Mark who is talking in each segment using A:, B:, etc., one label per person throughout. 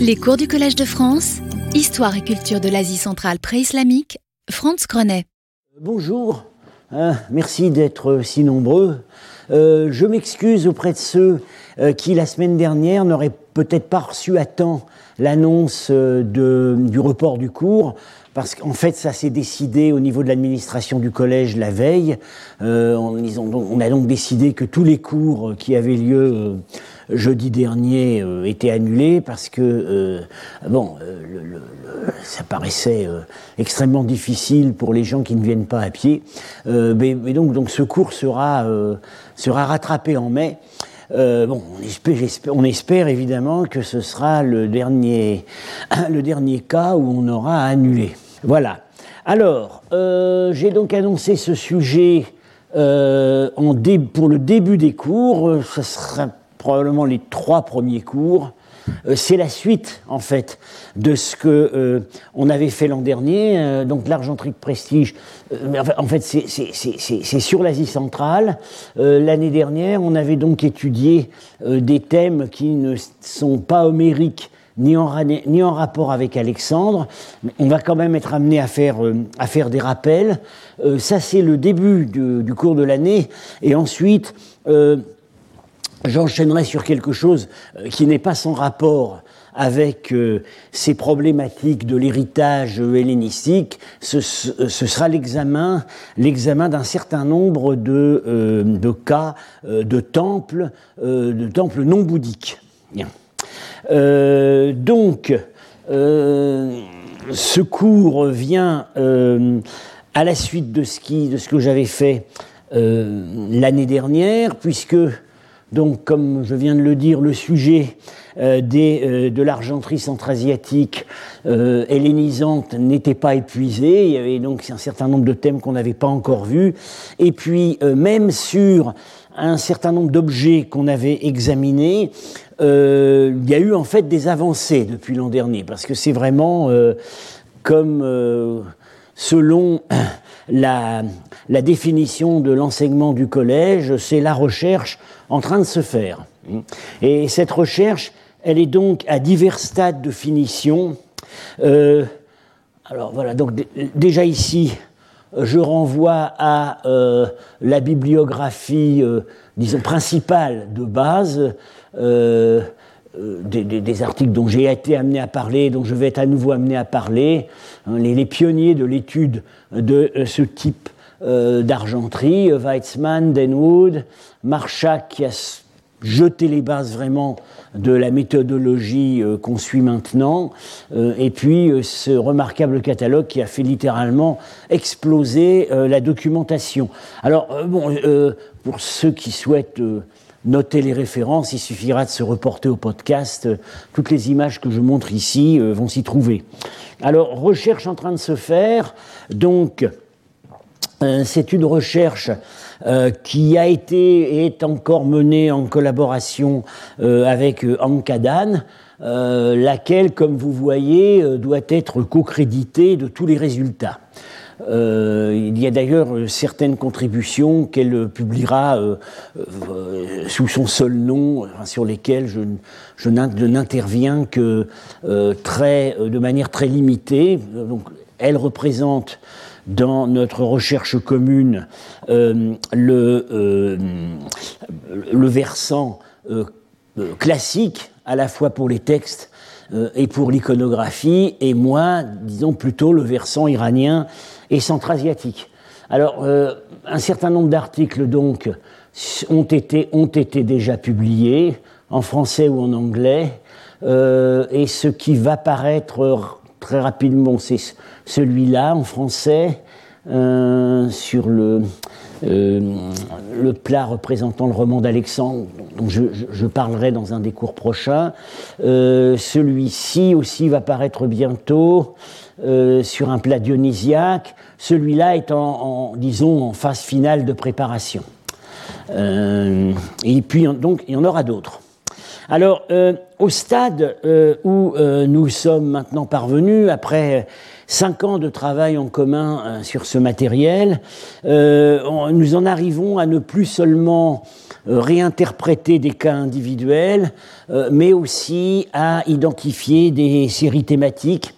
A: Les cours du Collège de France, Histoire et culture de l'Asie centrale pré-islamique, Franz Grenet.
B: Bonjour, hein, merci d'être si nombreux. Euh, je m'excuse auprès de ceux euh, qui, la semaine dernière, n'auraient peut-être pas reçu à temps l'annonce euh, du report du cours parce qu'en fait, ça s'est décidé au niveau de l'administration du collège la veille. On, a donc décidé que tous les cours qui avaient lieu jeudi dernier euh, étaient annulés parce que, bon, ça paraissait extrêmement difficile pour les gens qui ne viennent pas à pied. Mais, donc, donc, ce cours sera, sera rattrapé en mai. bon, on espère, évidemment que ce sera le dernier, le dernier cas où on aura annulé. Voilà. Alors, euh, j'ai donc annoncé ce sujet euh, pour le début des cours. Euh, ce sera probablement les trois premiers cours. c'est la suite, en fait, de ce que on avait fait l'an dernier. donc, l'argenterie de prestige. en fait, c'est sur l'Asie centrale. L'année dernière, on avait donc étudié des thèmes qui ne sont pas homériques ni en, ni en rapport avec Alexandre. On va quand même être amené à faire, euh, à faire des rappels. Euh, ça, c'est le début du, cours de l'année. Et ensuite, euh, j'enchaînerai sur quelque chose qui n'est pas sans rapport avec ces problématiques de l'héritage hellénistique, ce, sera l'examen, l'examen d'un certain nombre de, de cas de temples, de temples non bouddhiques. Euh, donc, euh, ce cours vient euh, à la suite de ce, qui, de ce que j'avais fait l'année dernière, puisque, donc, comme je viens de le dire, le sujet des, de l'argenterie centra-asiatique hellénisante n'était pas épuisé. Il y avait donc un certain nombre de thèmes qu'on n'avait pas encore vus. Et puis, même sur un certain nombre d'objets qu'on avait examinés, euh, il y a eu en fait des avancées depuis l'an dernier, parce que c'est vraiment euh, comme euh, selon la, définition de l'enseignement du collège, c'est la recherche en train de se faire. Et cette recherche, elle est donc à divers stades de finition. alors voilà, donc déjà ici, je renvoie à euh, la bibliographie, euh, disons, principale de base, euh, des, articles dont j'ai été amené à parler, dont je vais être à nouveau amené à parler, hein, les, pionniers de l'étude de ce type d'argenterie, Weizmann, Denwood, Marchak qui a jeté les bases vraiment de la méthodologie euh, qu'on suit maintenant, euh, et puis euh, ce remarquable catalogue qui a fait littéralement exploser la documentation. Alors, bon, pour ceux qui souhaitent noter les références, il suffira de se reporter au podcast. Toutes les images que je montre ici vont s'y trouver. Alors, recherche en train de se faire, donc c'est une recherche euh, qui a été et est encore menée en collaboration euh, avec euh, Ankadan, laquelle, comme vous voyez, doit être co-créditée de tous les résultats. Il y a d'ailleurs certaines contributions qu'elle publiera sous son seul nom, sur lesquelles je, n'interviens que de manière très limitée. Donc, elle représente dans notre recherche commune euh, le, euh, versant euh, classique, à la fois pour les textes et pour l'iconographie, et moi, disons plutôt le versant iranien et centra-asiatique. Alors, un certain nombre d'articles, donc, ont été, ont été déjà publiés, en français ou en anglais, et ce qui va paraître très rapidement, c'est celui-là en français, euh, sur le, euh, le plat représentant le roman d'Alexandre, dont je, parlerai dans un des cours prochains. Euh, celui-ci aussi va paraître bientôt sur un plat dionysiaque. Celui-là est en, disons, en phase finale de préparation. et puis, donc, il y en aura d'autres. Alors, au stade où nous sommes maintenant parvenus, après cinq ans de travail en commun sur ce matériel, nous en arrivons à ne plus seulement réinterpréter des cas individuels, mais aussi à identifier des séries thématiques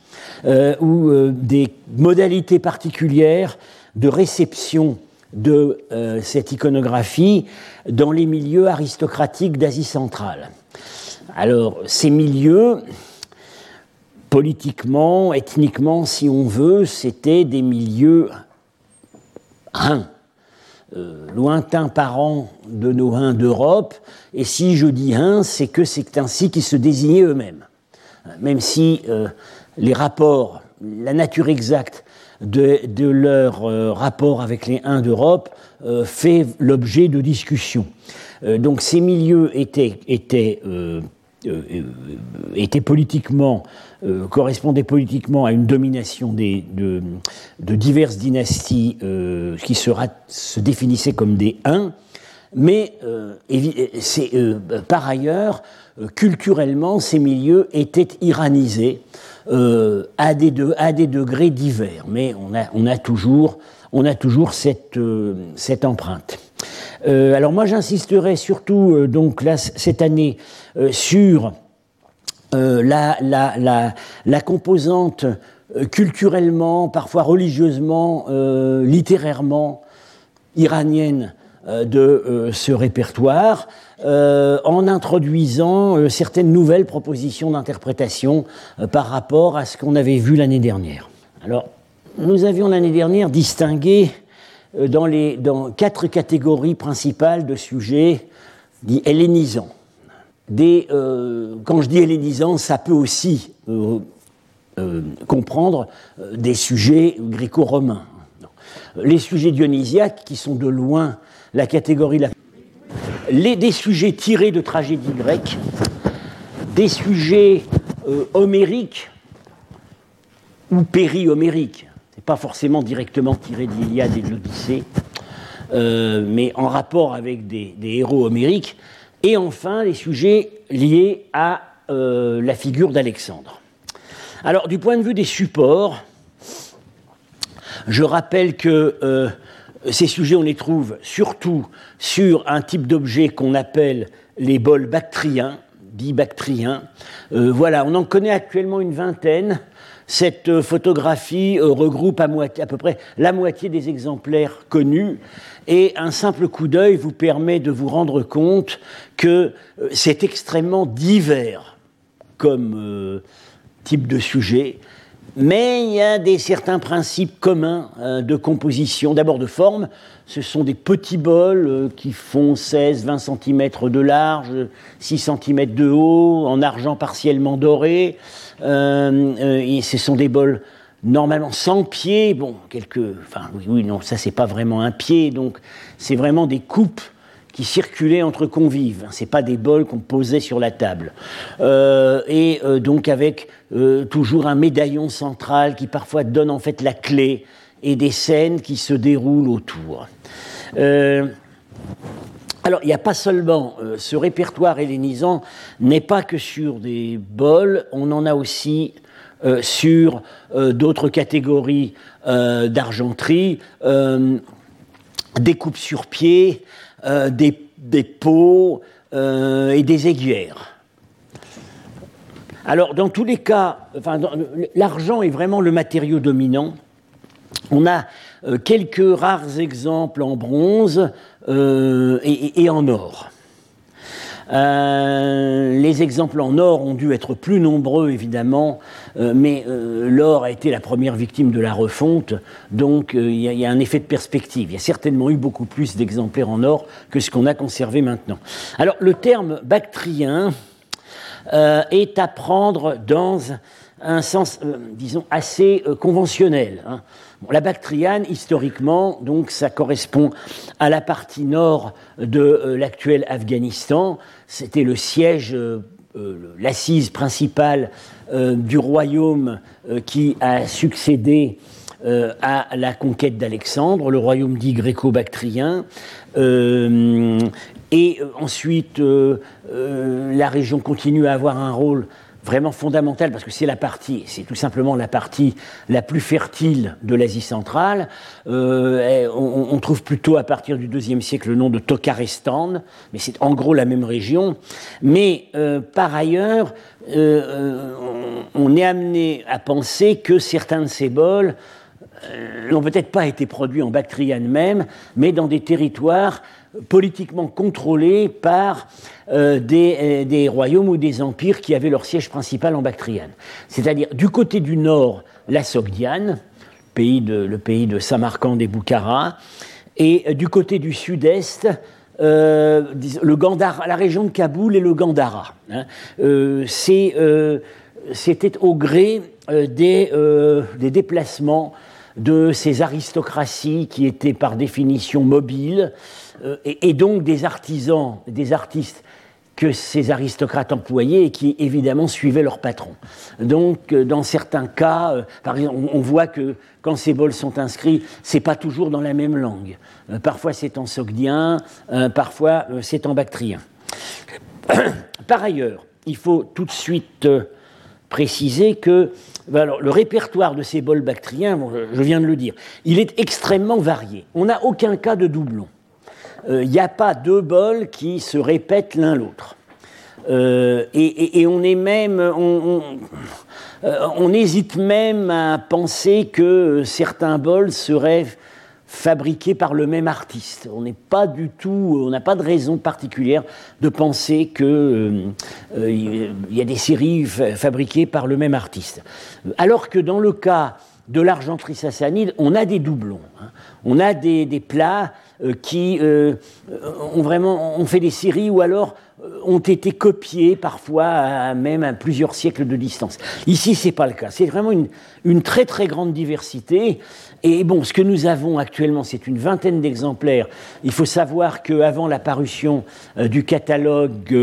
B: ou des modalités particulières de réception de euh, cette iconographie dans les milieux aristocratiques d'Asie centrale. Alors, ces milieux, politiquement, ethniquement, si on veut, c'était des milieux Huns, euh, lointains parents de nos Huns d'Europe, et si je dis Huns, c'est que c'est ainsi qu'ils se désignaient eux-mêmes. Même si euh, les rapports, la nature exacte de, leur euh, rapport avec les Huns d'Europe euh, fait l'objet de discussions. Donc ces milieux étaient, étaient politiquement, correspondaient politiquement à une domination de, de, diverses dynasties qui sera, se définissaient comme des Huns, mais c'est, par ailleurs, culturellement, ces milieux étaient iranisés euh, à, des à, des degrés divers, mais on a, on a toujours, on a toujours cette, euh, cette empreinte. Euh, alors moi j'insisterai surtout donc là, cette année sur la, composante culturellement, parfois religieusement, littérairement iranienne de ce répertoire. Euh, en introduisant euh, certaines nouvelles propositions d'interprétation euh, par rapport à ce qu'on avait vu l'année dernière. Alors, nous avions l'année dernière distingué dans, les, quatre catégories principales de sujets dits hellénisants. Des, quand je dis hellénisants, ça peut aussi comprendre des sujets gréco-romains. Les sujets dionysiaques, qui sont de loin la catégorie la les, des sujets tirés de tragédies grecques, des sujets euh, homériques ou péri-homériques. Pas forcément directement tiré de l'Iliade et de l'Odyssée, euh, mais en rapport avec des, héros homériques. Et enfin, les sujets liés à euh, la figure d'Alexandre. Alors, du point de vue des supports, je rappelle que ces sujets, on les trouve surtout sur un type d'objet qu'on appelle les bols bactriens, dits bactriens. Euh, voilà, on en connaît actuellement une vingtaine. Cette euh, photographie euh, regroupe à, peu près la moitié des exemplaires connus et un simple coup d'œil vous permet de vous rendre compte que c'est extrêmement divers comme type de sujet. Mais il y a des certains principes communs euh, de composition, d'abord de forme. Ce sont des petits bols euh, qui font 16-20 cm de large, 6 cm de haut, en argent partiellement doré. Euh, et ce sont des bols normalement sans pied. Bon, quelques. Enfin, oui, non, ça c'est pas vraiment un pied, donc c'est vraiment des coupes qui circulaient entre convives. Ce pas des bols qu'on posait sur la table. Euh, et euh, donc avec euh, toujours un médaillon central qui parfois donne en fait la clé et des scènes qui se déroulent autour. Alors, il n'y a pas seulement ce répertoire hellénisant n'est pas que sur des bols, on en a aussi sur d'autres catégories d'argenterie, des coupes sur pied, euh, des, pots euh, et des aiguières. Alors, dans tous les cas, l'argent est vraiment le matériau dominant. On a euh, quelques rares exemples en bronze et, en or. Euh, les exemples en or ont dû être plus nombreux, évidemment, euh, mais euh, l'or a été la première victime de la refonte, donc il y, y, a un effet de perspective. Il y a certainement eu beaucoup plus d'exemplaires en or que ce qu'on a conservé maintenant. Alors, le terme bactrien est à prendre dans un sens, disons, assez conventionnel. Hein la Bactriane, historiquement, donc, ça correspond à la partie nord de euh, l'actuel Afghanistan. C'était le siège, euh, euh, l'assise principale du royaume qui a succédé à la conquête d'Alexandre, le royaume dit gréco-bactrien. et ensuite, la région continue à avoir un rôle vraiment fondamentale parce que c'est la partie, c'est tout simplement la partie la plus fertile de l'Asie centrale. Euh, on, trouve plutôt à partir du deuxième siècle le nom de Tokarestan, mais c'est en gros la même région. Mais euh, par ailleurs, euh, on, est amené à penser que certains de ces bols n'ont peut-être pas été produits en Bactriane même, mais dans des territoires politiquement contrôlés par euh, euh, des, royaumes ou des empires qui avaient leur siège principal en Bactriane. C'est-à-dire du côté du nord, la Sogdiane, le pays de Samarcande et Boukhara, et euh, du côté du sud-est, le Gandhara, la région de Kaboul et le Gandhara. Hein. C'était au gré des déplacements de ces aristocraties qui étaient par définition mobiles, euh, et, donc des artisans, des artistes que ces aristocrates employaient et qui évidemment suivaient leur patron. Donc, euh, dans certains cas, euh, par exemple, on, voit que quand ces bols sont inscrits, c'est pas toujours dans la même langue. parfois c'est en sogdien, parfois c'est en bactrien. par ailleurs, il faut tout de suite préciser que ben le répertoire de ces bols bactriens, je viens de le dire, il est extrêmement varié. On n'a aucun cas de doublon il euh, n'y a pas deux bols qui se répètent l'un l'autre. Euh, et, on est même, on, euh, on, hésite même à penser que certains bols seraient fabriqués par le même artiste. On n'est pas du tout, on n'a pas de raison particulière de penser qu'il y a des séries fabriquées par le même artiste. Alors que dans le cas de l'argenterie sassanide, on a des doublons. Hein. On a des, plats euh, qui euh, ont vraiment ont fait des séries ou alors euh, ont été copiés parfois à même à plusieurs siècles de distance. Ici, c'est pas le cas. C'est vraiment une, une, très très grande diversité. Et bon, ce que nous avons actuellement, c'est une vingtaine d'exemplaires. Il faut savoir qu'avant la parution du catalogue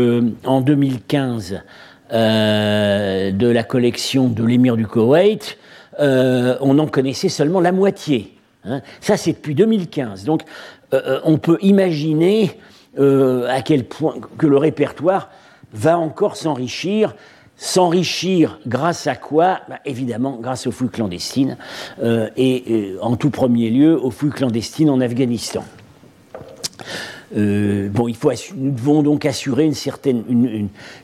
B: en 2015 de la collection de l'émir du Koweït, on en connaissait seulement la moitié. Hein. Ça, c'est depuis 2015. Donc, euh, euh, on peut imaginer euh, à quel point que le répertoire va encore s'enrichir. S'enrichir grâce à quoi? Bah, Évidemment, grâce aux fouilles clandestines, et en tout premier lieu aux fouilles clandestines en Afghanistan. Bon, il faut nous devons donc assurer une certaine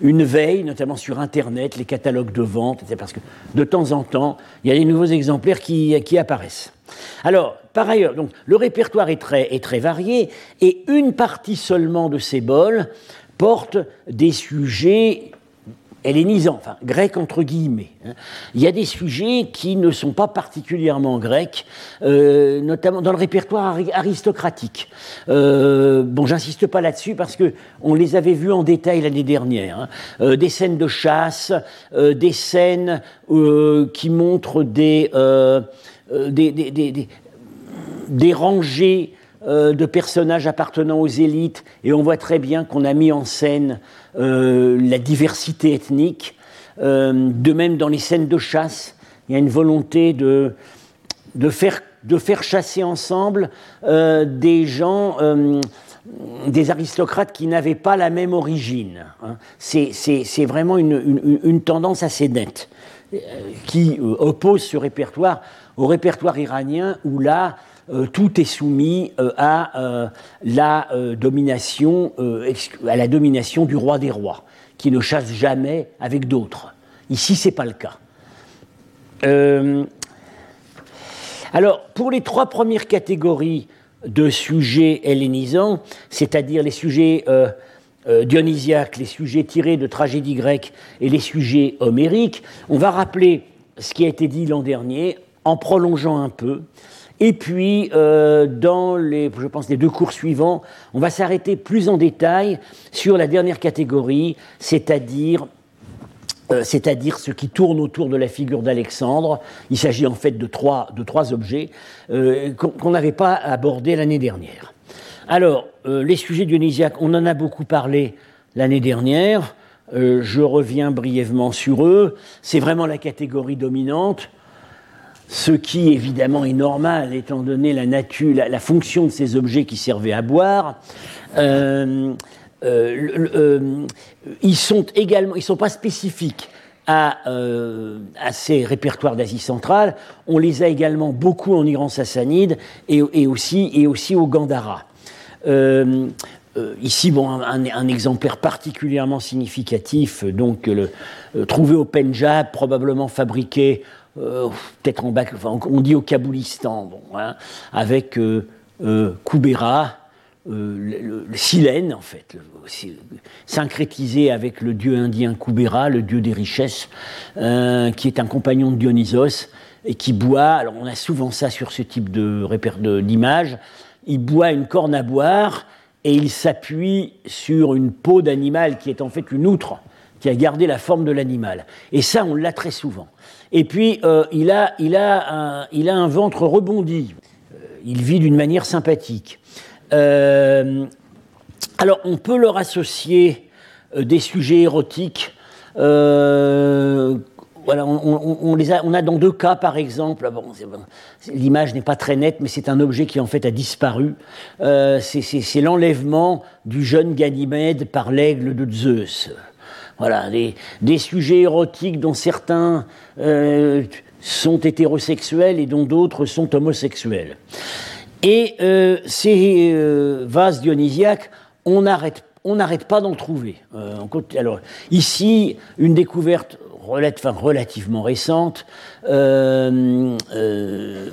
B: une, veille, notamment sur Internet, les catalogues de vente, parce que de temps en temps, il y a des nouveaux exemplaires qui, qui apparaissent. Alors, par ailleurs, donc, le répertoire est très, est très varié et une partie seulement de ces bols porte des sujets hellénisants, enfin grecs entre guillemets. Hein. Il y a des sujets qui ne sont pas particulièrement grecs, euh, notamment dans le répertoire aristocratique. Euh, bon, j'insiste pas là-dessus parce que on les avait vus en détail l'année dernière. Hein. Euh, des scènes de chasse, des scènes qui montrent des rangées euh, de personnages appartenant aux élites, et on voit très bien qu'on a mis en scène euh, la diversité ethnique. Euh, de même, dans les scènes de chasse, il y a une volonté de, de, faire, de faire chasser ensemble des gens des aristocrates qui n'avaient pas la même origine. Hein. C'est vraiment une, une, tendance assez nette qui oppose ce répertoire au répertoire iranien où là, euh, tout est soumis euh, à, euh, la, domination, à la domination du roi des rois, qui ne chasse jamais avec d'autres. Ici, ce n'est pas le cas. alors, pour les trois premières catégories de sujets hellénisants, c'est-à-dire les sujets dionysiaques, les sujets tirés de tragédies grecques et les sujets homériques, on va rappeler ce qui a été dit l'an dernier en prolongeant un peu. Et puis, euh, dans les, je pense, les deux cours suivants, on va s'arrêter plus en détail sur la dernière catégorie, c'est-à-dire euh, c'est-à-dire ce qui tourne autour de la figure d'Alexandre. Il s'agit en fait de trois, de trois objets euh, qu'on n'avait pas abordés l'année dernière. Alors, les sujets dionysiaques, on en a beaucoup parlé l'année dernière. je reviens brièvement sur eux. C'est vraiment la catégorie dominante. Ce qui évidemment est normal étant donné la nature, la, fonction de ces objets qui servaient à boire. Euh, ils sont également, ils sont pas spécifiques à, ces répertoires d'Asie centrale. On les a également beaucoup en Iran sassanide et, aussi, et aussi au Gandhara. Euh, ici, bon, un, exemplaire particulièrement significatif, donc euh, trouvé au Pendjab, probablement fabriqué euh, peut-être en bac, on dit au Kaboulistan, hein, avec Kubera, le, silène en fait, syncrétisé avec le dieu indien Kubera, le dieu des richesses, qui est un compagnon de Dionysos et qui boit. Alors on a souvent ça sur ce type de d'image. Il boit une corne à boire et il s'appuie sur une peau d'animal qui est en fait une outre, qui a gardé la forme de l'animal. Et ça, on l'a très souvent. Et puis, euh, il, a, il, a un, il, a, un, ventre rebondi. Euh, il vit d'une manière sympathique. Euh, alors, on peut leur associer des sujets érotiques voilà, on, les a, on, a, dans deux cas, par exemple, bon, l'image n'est pas très nette, mais c'est un objet qui en fait a disparu. C'est l'enlèvement du jeune Ganymède par l'aigle de Zeus. Voilà, des, sujets érotiques dont certains euh, sont hétérosexuels et dont d'autres sont homosexuels. Et euh, ces vases dionysiaques, on n'arrête on pas d'en trouver. alors, ici, une découverte relativement récente, euh, euh,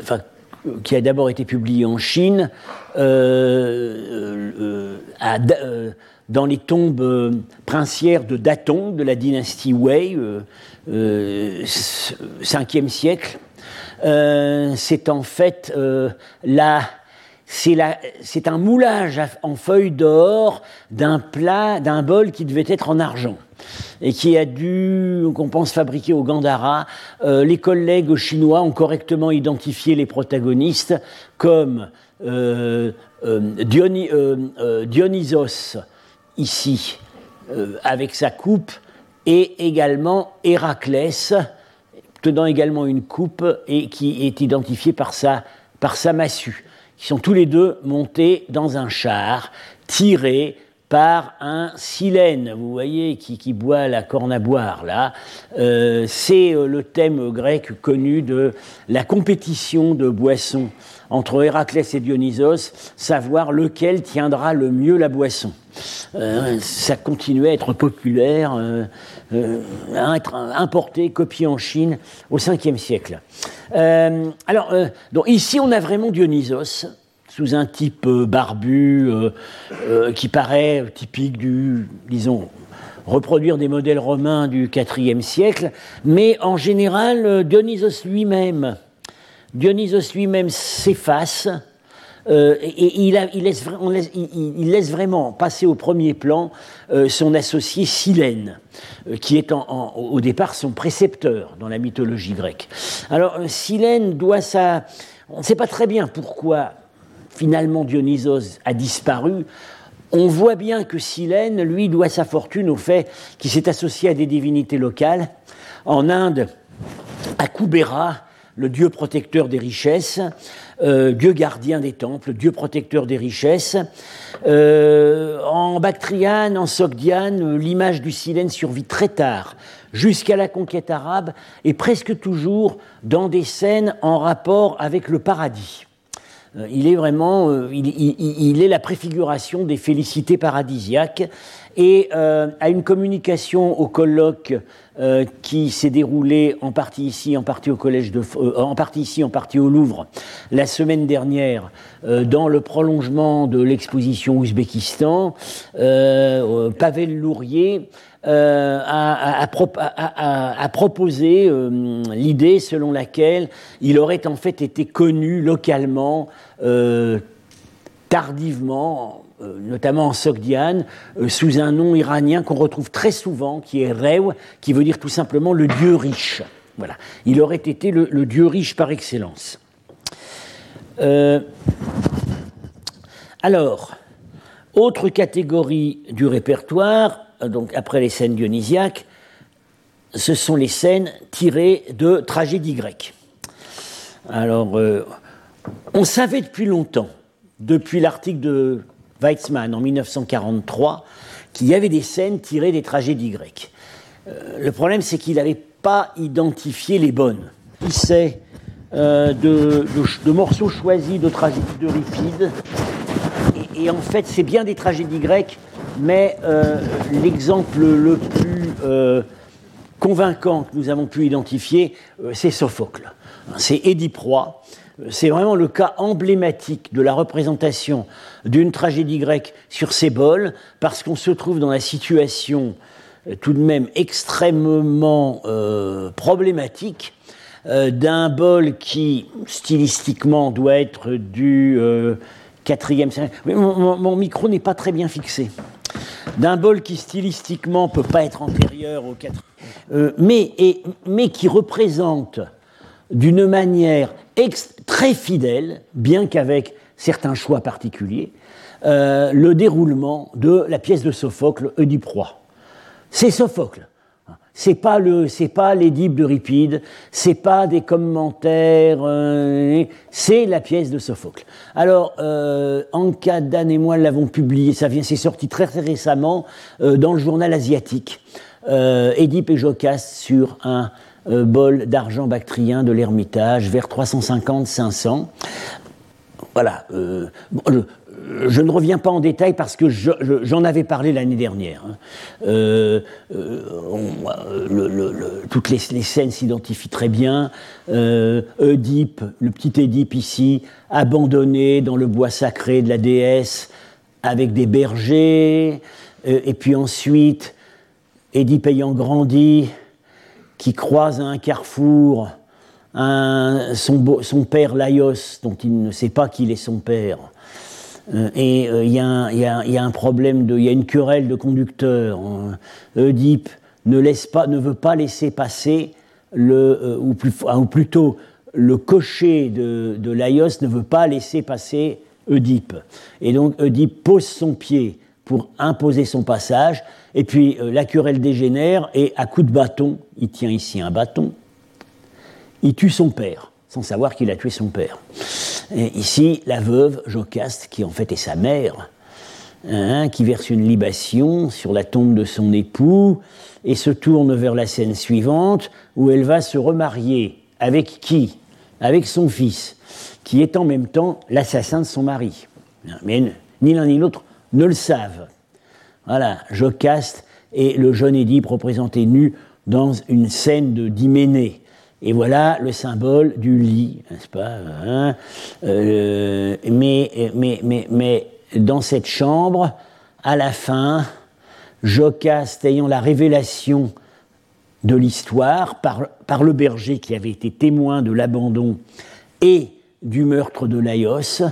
B: qui a d'abord été publiée en Chine, euh, dans les tombes princières de Datong, de la dynastie Wei, 5e siècle. c'est en fait la c'est un moulage en feuilles d'or d'un plat, d'un bol qui devait être en argent et qui a dû, qu'on pense fabriquer au Gandhara. Euh, les collègues chinois ont correctement identifié les protagonistes comme euh, euh, Dionysos, ici, avec sa coupe, et également Héraclès, tenant également une coupe et qui est identifié par sa, par sa massue qui sont tous les deux montés dans un char, tiré par un silène, vous voyez, qui, boit la corne à boire, là. Euh, c'est euh, le thème grec connu de la compétition de boissons entre Héraclès et Dionysos, savoir lequel tiendra le mieux la boisson. Euh, ça continuait à être populaire, à être importé, copié en Chine au 5e siècle. alors, donc ici, on a vraiment Dionysos, sous un type euh, barbu euh, euh, qui paraît typique du, disons, reproduire des modèles romains du IVe siècle, mais en général, Dionysos lui-même, Dionysos lui-même s'efface. et il, laisse, il, laisse, vraiment passer au premier plan son associé Silène, qui est au départ son précepteur dans la mythologie grecque. Alors Silène doit sa... On ne sait pas très bien pourquoi finalement Dionysos a disparu, on voit bien que Silène, lui, doit sa fortune au fait qu'il s'est associé à des divinités locales. En Inde, à Kubera, le dieu protecteur des richesses, euh, dieu gardien des temples, dieu protecteur des richesses. Euh, en Bactriane, en Sogdiane, l'image du Silène survit très tard, jusqu'à la conquête arabe, et presque toujours dans des scènes en rapport avec le paradis. Euh, il est vraiment, il, est la préfiguration des félicités paradisiaques et à une communication au colloque qui s'est déroulé en partie ici, en partie au collège de, en partie ici, en partie au Louvre la semaine dernière, dans le prolongement de l'exposition Ouzbékistan, Pavel Lourier a, proposé l'idée selon laquelle il aurait en fait été connu localement euh, tardivement, euh, notamment en Sogdiane, euh, sous un nom iranien qu'on retrouve très souvent, qui est Rew, qui veut dire tout simplement le dieu riche. Voilà. Il aurait été le, dieu riche par excellence. alors, autre catégorie du répertoire, donc après les scènes dionysiaques, ce sont les scènes tirées de tragédies grecques. Alors, on savait depuis longtemps, depuis l'article de Weizmann en 1943, qu'il y avait des scènes tirées des tragédies grecques. le problème, c'est qu'il n'avait pas identifié les bonnes. Il sait de, de, morceaux choisis de tragédies de Ripide et en fait, c'est bien des tragédies grecques, mais euh, l'exemple le plus euh, convaincant que nous avons pu identifier, euh, c'est Sophocle. C'est Édipe Roi. C'est vraiment le cas emblématique de la représentation d'une tragédie grecque sur ses bols, parce qu'on se trouve dans la situation tout de même extrêmement problématique d'un bol qui, stylistiquement, doit être du quatrième Mon, mon, micro n'est pas très bien fixé. D'un bol qui stylistiquement peut pas être antérieur au 4, euh, mais, et, mais qui représente d'une manière très fidèle, bien qu'avec certains choix particuliers, euh, le déroulement de la pièce de Sophocle, Oedipe. C'est Sophocle. C'est pas le, c'est pas l'édipe d'Euripide, c'est pas des commentaires, euh, c'est la pièce de Sophocle. Alors, euh, Dan et moi l'avons publié, ça vient, c'est sorti très, très récemment euh, dans le journal asiatique. Édipe et Jocaste sur un bol d'argent bactrien de l'Ermitage vers 350-500. Voilà. Le, je ne reviens pas en détail parce que j'en avais parlé l'année dernière. Hein. Euh, euh, toutes les, scènes s'identifient très bien. Euh, Oedipe, le petit Édipe ici, abandonné dans le bois sacré de la déesse avec des bergers. et puis ensuite, Édipe ayant grandi, qui croise à un carrefour son, père Laios, dont il ne sait pas qu'il est son père, euh, et euh, il y, a un problème, il y a une querelle de conducteurs. Oedipe ne, laisse pas, ne veut pas laisser passer le, euh, ou, plutôt le cocher de, de Laios ne veut pas laisser passer Oedipe. Et donc Oedipe pose son pied pour imposer son passage, et puis la querelle dégénère, et à coup de bâton, il tient ici un bâton, il tue son père sans savoir qu'il a tué son père. Ici, la veuve, Jocaste, qui en fait est sa mère, hein, qui verse une libation sur la tombe de son époux et se tourne vers la scène suivante où elle va se remarier. Avec qui? Avec son fils, qui est en même temps l'assassin de son mari. Mais ni l'un ni l'autre ne le savent. Voilà, Jocaste et le jeune Édipe représentés nus dans une scène de d'Hyménée. Et voilà le symbole du lit, n'est-ce pas hein euh, mais, mais, mais, mais, dans cette chambre, à la fin, Jocaste ayant la révélation de l'histoire par, par, le berger qui avait été témoin de l'abandon et du meurtre de Laios,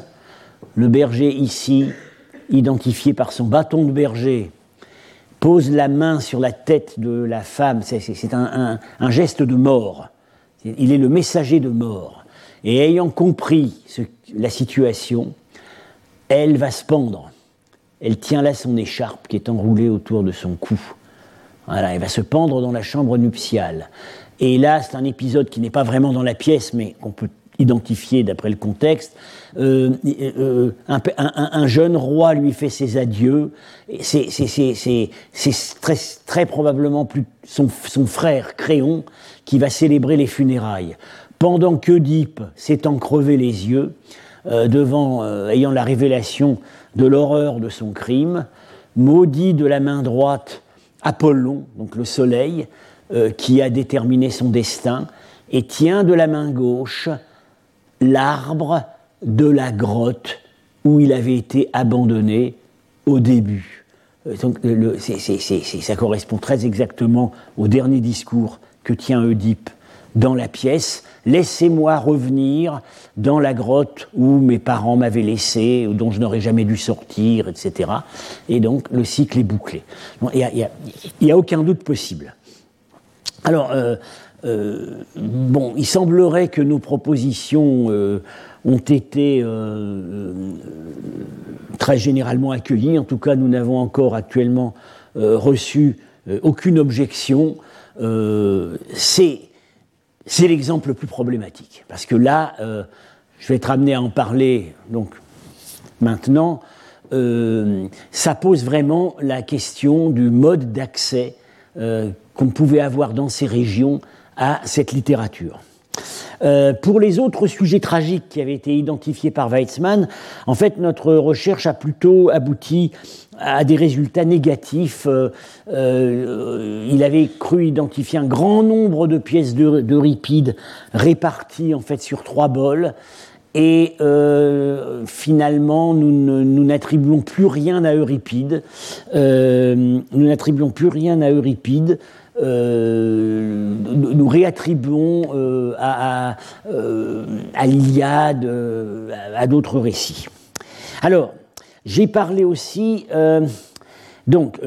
B: le berger ici, identifié par son bâton de berger, pose la main sur la tête de la femme, c'est un, un geste de mort il est le messager de mort. Et ayant compris la situation, elle va se pendre. Elle tient là son écharpe qui est enroulée autour de son cou. Voilà, elle va se pendre dans la chambre nuptiale. Et là, c'est un épisode qui n'est pas vraiment dans la pièce, mais qu'on peut identifier d'après le contexte. Euh, euh, un, jeune roi lui fait ses adieux. C'est très, très, probablement plus son, son frère Créon qui va célébrer les funérailles. Pendant qu'Oedipe s'étant crevé les yeux, euh, devant, euh, ayant la révélation de l'horreur de son crime, maudit de la main droite Apollon, donc le soleil, euh, qui a déterminé son destin, et tient de la main gauche l'arbre de la grotte où il avait été abandonné au début. Donc, ça correspond très exactement au dernier discours que tient Oedipe dans la pièce. Laissez-moi revenir dans la grotte où mes parents m'avaient laissé, dont je n'aurais jamais dû sortir, etc. Et donc le cycle est bouclé. Il n'y a, aucun doute possible. Alors, euh, euh, bon, il semblerait que nos propositions euh, ont été très généralement accueillies. En tout cas, nous n'avons encore actuellement reçu aucune objection. Euh, c'est c'est l'exemple le plus problématique. Parce que là, je vais être amené à en parler donc, maintenant. ça pose vraiment la question du mode d'accès qu'on pouvait avoir dans ces régions à cette littérature. Euh, pour les autres sujets tragiques qui avaient été identifiés par Weizmann, en fait, notre recherche a plutôt abouti à des résultats négatifs. Euh, euh, il avait cru identifier un grand nombre de pièces d'Euripide réparties en fait sur trois bols. Et finalement, nous n'attribuons plus rien à Euripide. nous n'attribuons plus rien à Euripide. Euh, nous réattribuons euh, à, euh, à, l'Iliade, à, d'autres récits. Alors, j'ai parlé aussi, donc,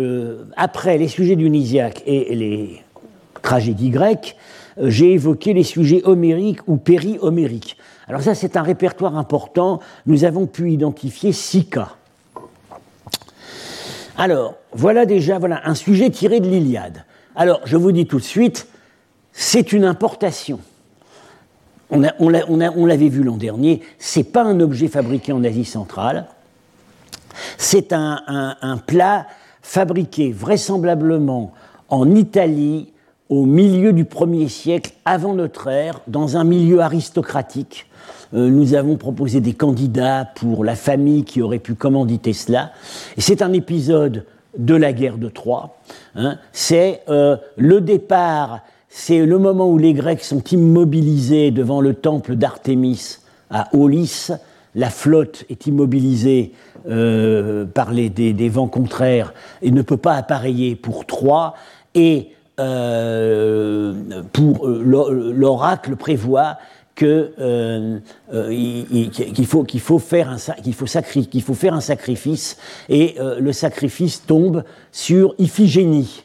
B: après les sujets d'Unisiac et les tragédies grecques, j'ai évoqué les sujets homériques ou péri-homériques. Alors ça, c'est un répertoire important. Nous avons pu identifier six cas. Alors, voilà déjà voilà, un sujet tiré de l'Iliade. Alors, je vous dis tout de suite, c'est une importation. On, l'avait vu l'an dernier, c'est pas un objet fabriqué en Asie centrale, c'est un, plat fabriqué vraisemblablement en Italie au milieu du 1er siècle avant notre ère, dans un milieu aristocratique. Euh, nous avons proposé des candidats pour la famille qui aurait pu commanditer cela. Et c'est un épisode de la guerre de Troie. Hein, c'est euh, le départ, c'est le moment où les Grecs sont immobilisés devant le temple d'Artémis à Aulis. La flotte est immobilisée euh, par les, des, vents contraires et ne peut pas appareiller pour Troie. Et euh, l'oracle prévoit euh, euh, qu'il faut, qu'il faut, faire un, qu'il faut, qu'il faut faire un sacrifice, et euh, le sacrifice tombe sur Iphigénie,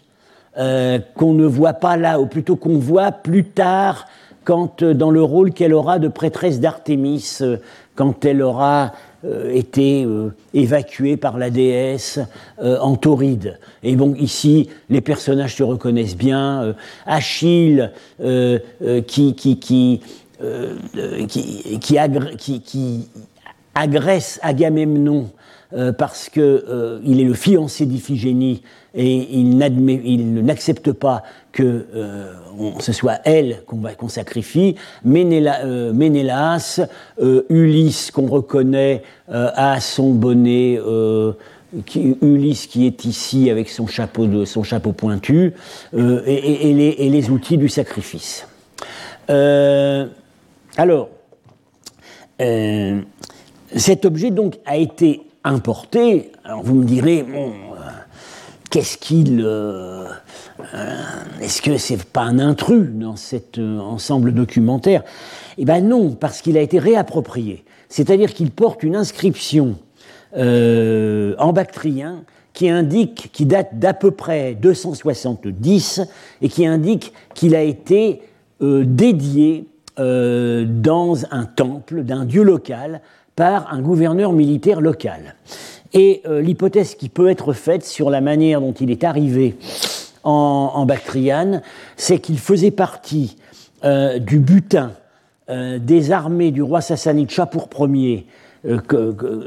B: qu'on ne voit pas là, ou plutôt qu'on voit plus tard, quand, dans le rôle qu'elle aura de prêtresse d'Artémis, quand elle aura été évacuée par la déesse en Tauride. Et bon, ici, les personnages se reconnaissent bien. Achille, qui, qui euh, qui, agresse Agamemnon euh, parce qu'il euh, est le fiancé d'Iphigénie et il n'accepte pas que ce soit elle qu'on sacrifie. Ménélas, Ulysse qu'on reconnaît à son bonnet. Ulysse qui est ici avec son chapeau, pointu, et, les, outils du sacrifice. Alors, euh, cet objet donc a été importé. Alors vous me direz, bon, euh, qu'est-ce qu'il. Euh, est-ce que c'est pas un intrus dans cet ensemble documentaire? Eh bien non, parce qu'il a été réapproprié. C'est-à-dire qu'il porte une inscription en bactrien qui indique, qui date d'à peu près 270 et qui indique qu'il a été dédié euh, dans un temple d'un dieu local par un gouverneur militaire local. Et euh, l'hypothèse qui peut être faite sur la manière dont il est arrivé en, Bactriane, c'est qu'il faisait partie euh, du butin des armées du roi sassanide Chapour Ier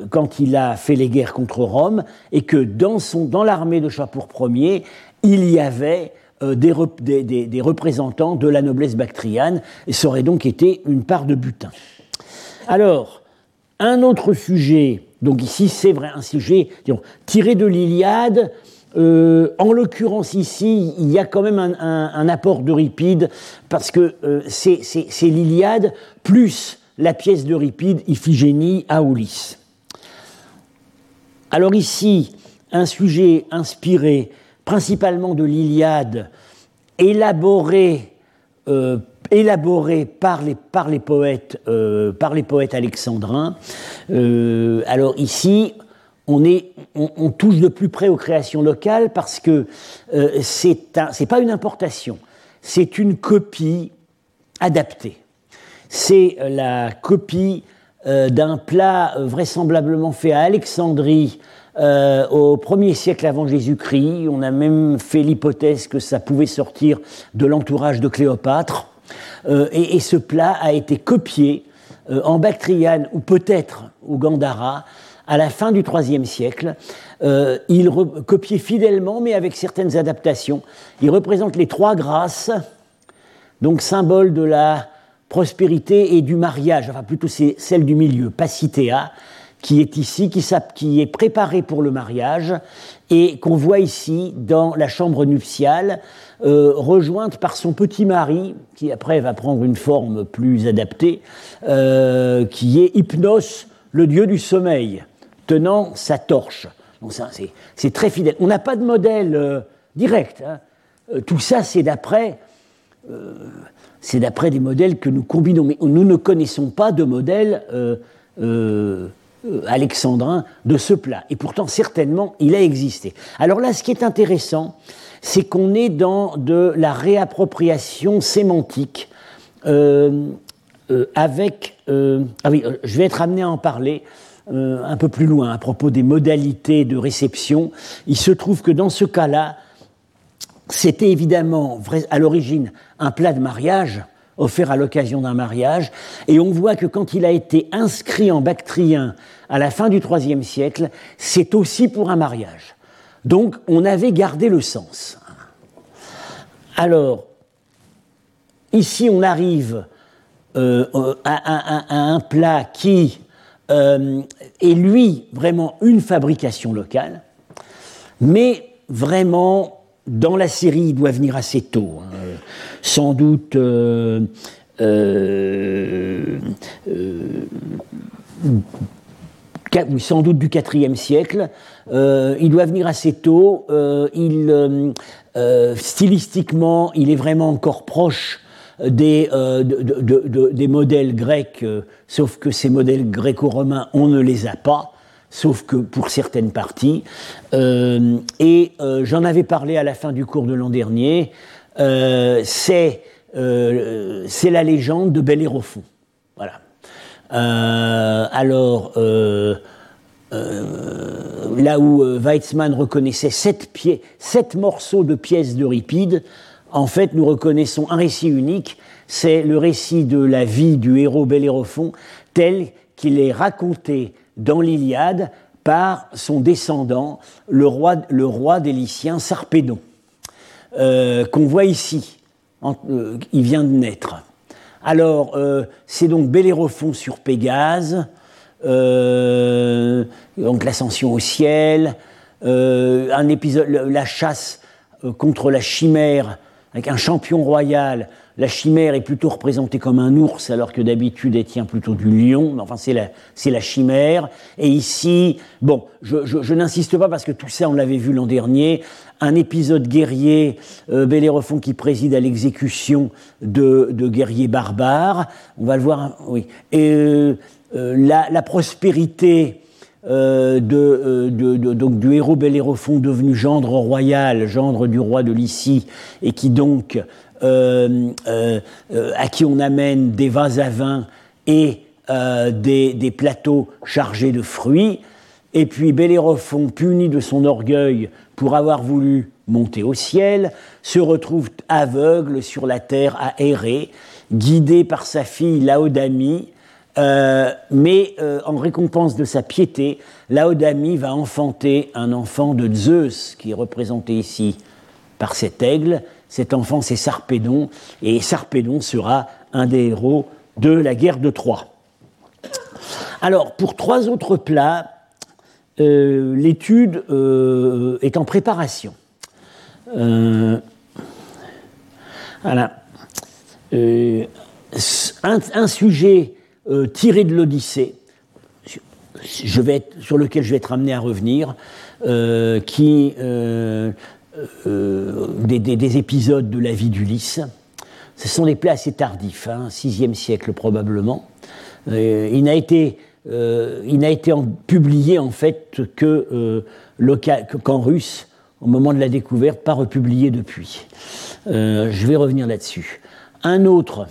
B: quand il a fait les guerres contre Rome, et que dans, dans l'armée de Chapour Ier, il y avait euh, des, représentants de la noblesse bactriane, et ça aurait donc été une part de butin. Alors, un autre sujet, donc ici c'est vrai un sujet tiré de l'Iliade, euh, en l'occurrence ici, il y a quand même un, apport d'Euripide, parce que euh, c'est l'Iliade plus la pièce d'Euripide, Iphigénie à Ulysse. Alors ici, un sujet inspiré principalement de l'Iliade, euh, élaboré par, les, par, les poètes, euh, par les poètes alexandrins. Euh, alors ici, on, est, on, touche de plus près aux créations locales parce que c'est n'est pas une importation, c'est une copie adaptée. C'est la copie d'un plat vraisemblablement fait à Alexandrie euh, au 1er siècle avant Jésus-Christ, on a même fait l'hypothèse que ça pouvait sortir de l'entourage de Cléopâtre. et, ce plat a été copié en Bactriane ou peut-être au Gandhara à la fin du IIIe siècle. il copiait fidèlement, mais avec certaines adaptations. Il représente les trois grâces, donc symbole de la prospérité et du mariage, enfin plutôt celle du milieu, Pacitea, qui est ici, qui, est préparée pour le mariage et qu'on voit ici dans la chambre nuptiale, euh, rejointe par son petit mari, qui après va prendre une forme plus adaptée, euh, qui est Hypnos, le dieu du sommeil, tenant sa torche. C'est très fidèle. On n'a pas de modèle euh, direct. Hein. tout ça, c'est d'après c'est des modèles que nous combinons, mais nous ne connaissons pas de modèle alexandrin de ce plat. Et pourtant, certainement, il a existé. Alors là, ce qui est intéressant, c'est qu'on est dans de la réappropriation sémantique euh, avec... ah oui, je vais être amené à en parler un peu plus loin à propos des modalités de réception. Il se trouve que dans ce cas-là, c'était évidemment à l'origine un plat de mariage offert à l'occasion d'un mariage, et on voit que quand il a été inscrit en bactrien à la fin du IIIe siècle, c'est aussi pour un mariage. Donc on avait gardé le sens. Alors, ici on arrive euh, à, un plat qui euh, est lui vraiment une fabrication locale, mais vraiment dans la série, il doit venir assez tôt. Hein. Sans doute. Euh, euh, euh, doute du IVe siècle. il doit venir assez tôt. il, stylistiquement, il est vraiment encore proche des modèles grecs, sauf que ces modèles gréco-romains, on ne les a pas sauf que pour certaines parties. Euh, et euh, j'en avais parlé à la fin du cours de l'an dernier, euh, c'est la légende de Bellérophon. Voilà. alors, là où Weizmann reconnaissait sept, sept morceaux de pièces d'Euripide, en fait, nous reconnaissons un récit unique, c'est le récit de la vie du héros Bellérophon tel qu'il est raconté dans l'Iliade par son descendant, le roi, des Lyciens, Sarpédon, euh, qu'on voit ici. Euh, il vient de naître. Alors, euh, c'est donc Bellérophon sur Pégase, donc l'ascension au ciel, la chasse contre la chimère avec un champion royal la chimère est plutôt représentée comme un ours, alors que d'habitude elle tient plutôt du lion. Enfin, c'est la, chimère. Et ici, bon, je, n'insiste pas parce que tout ça, on l'avait vu l'an dernier. Un épisode guerrier, euh, Bellérophon qui préside à l'exécution de, guerriers barbares. On va le voir. oui. Et euh, euh, la, prospérité. de, donc du héros Bellérophon devenu gendre royal, gendre du roi de Lycie, et qui donc euh, euh, à qui on amène des vases à vin et euh, des, plateaux chargés de fruits. Et puis Bellérophon, puni de son orgueil pour avoir voulu monter au ciel, se retrouve aveugle sur la terre à errer, guidé par sa fille Laodamie. mais en récompense de sa piété, Laodamie va enfanter un enfant de Zeus, qui est représenté ici par cet aigle, cet enfant, c'est Sarpédon, et Sarpédon sera un des héros de la guerre de Troie. Alors, pour trois autres plats, euh, l'étude euh, est en préparation. Euh, voilà. Un, sujet tiré de l'Odyssée, sur lequel je vais être amené à revenir, qui euh, des, épisodes de la vie d'Ulysse. Ce sont des plats assez tardifs, hein, 6e siècle probablement. Euh, il n'a été, euh, il n'a été publié en fait que qu'en russe au moment de la découverte, pas republié depuis. je vais revenir là-dessus. Un autre,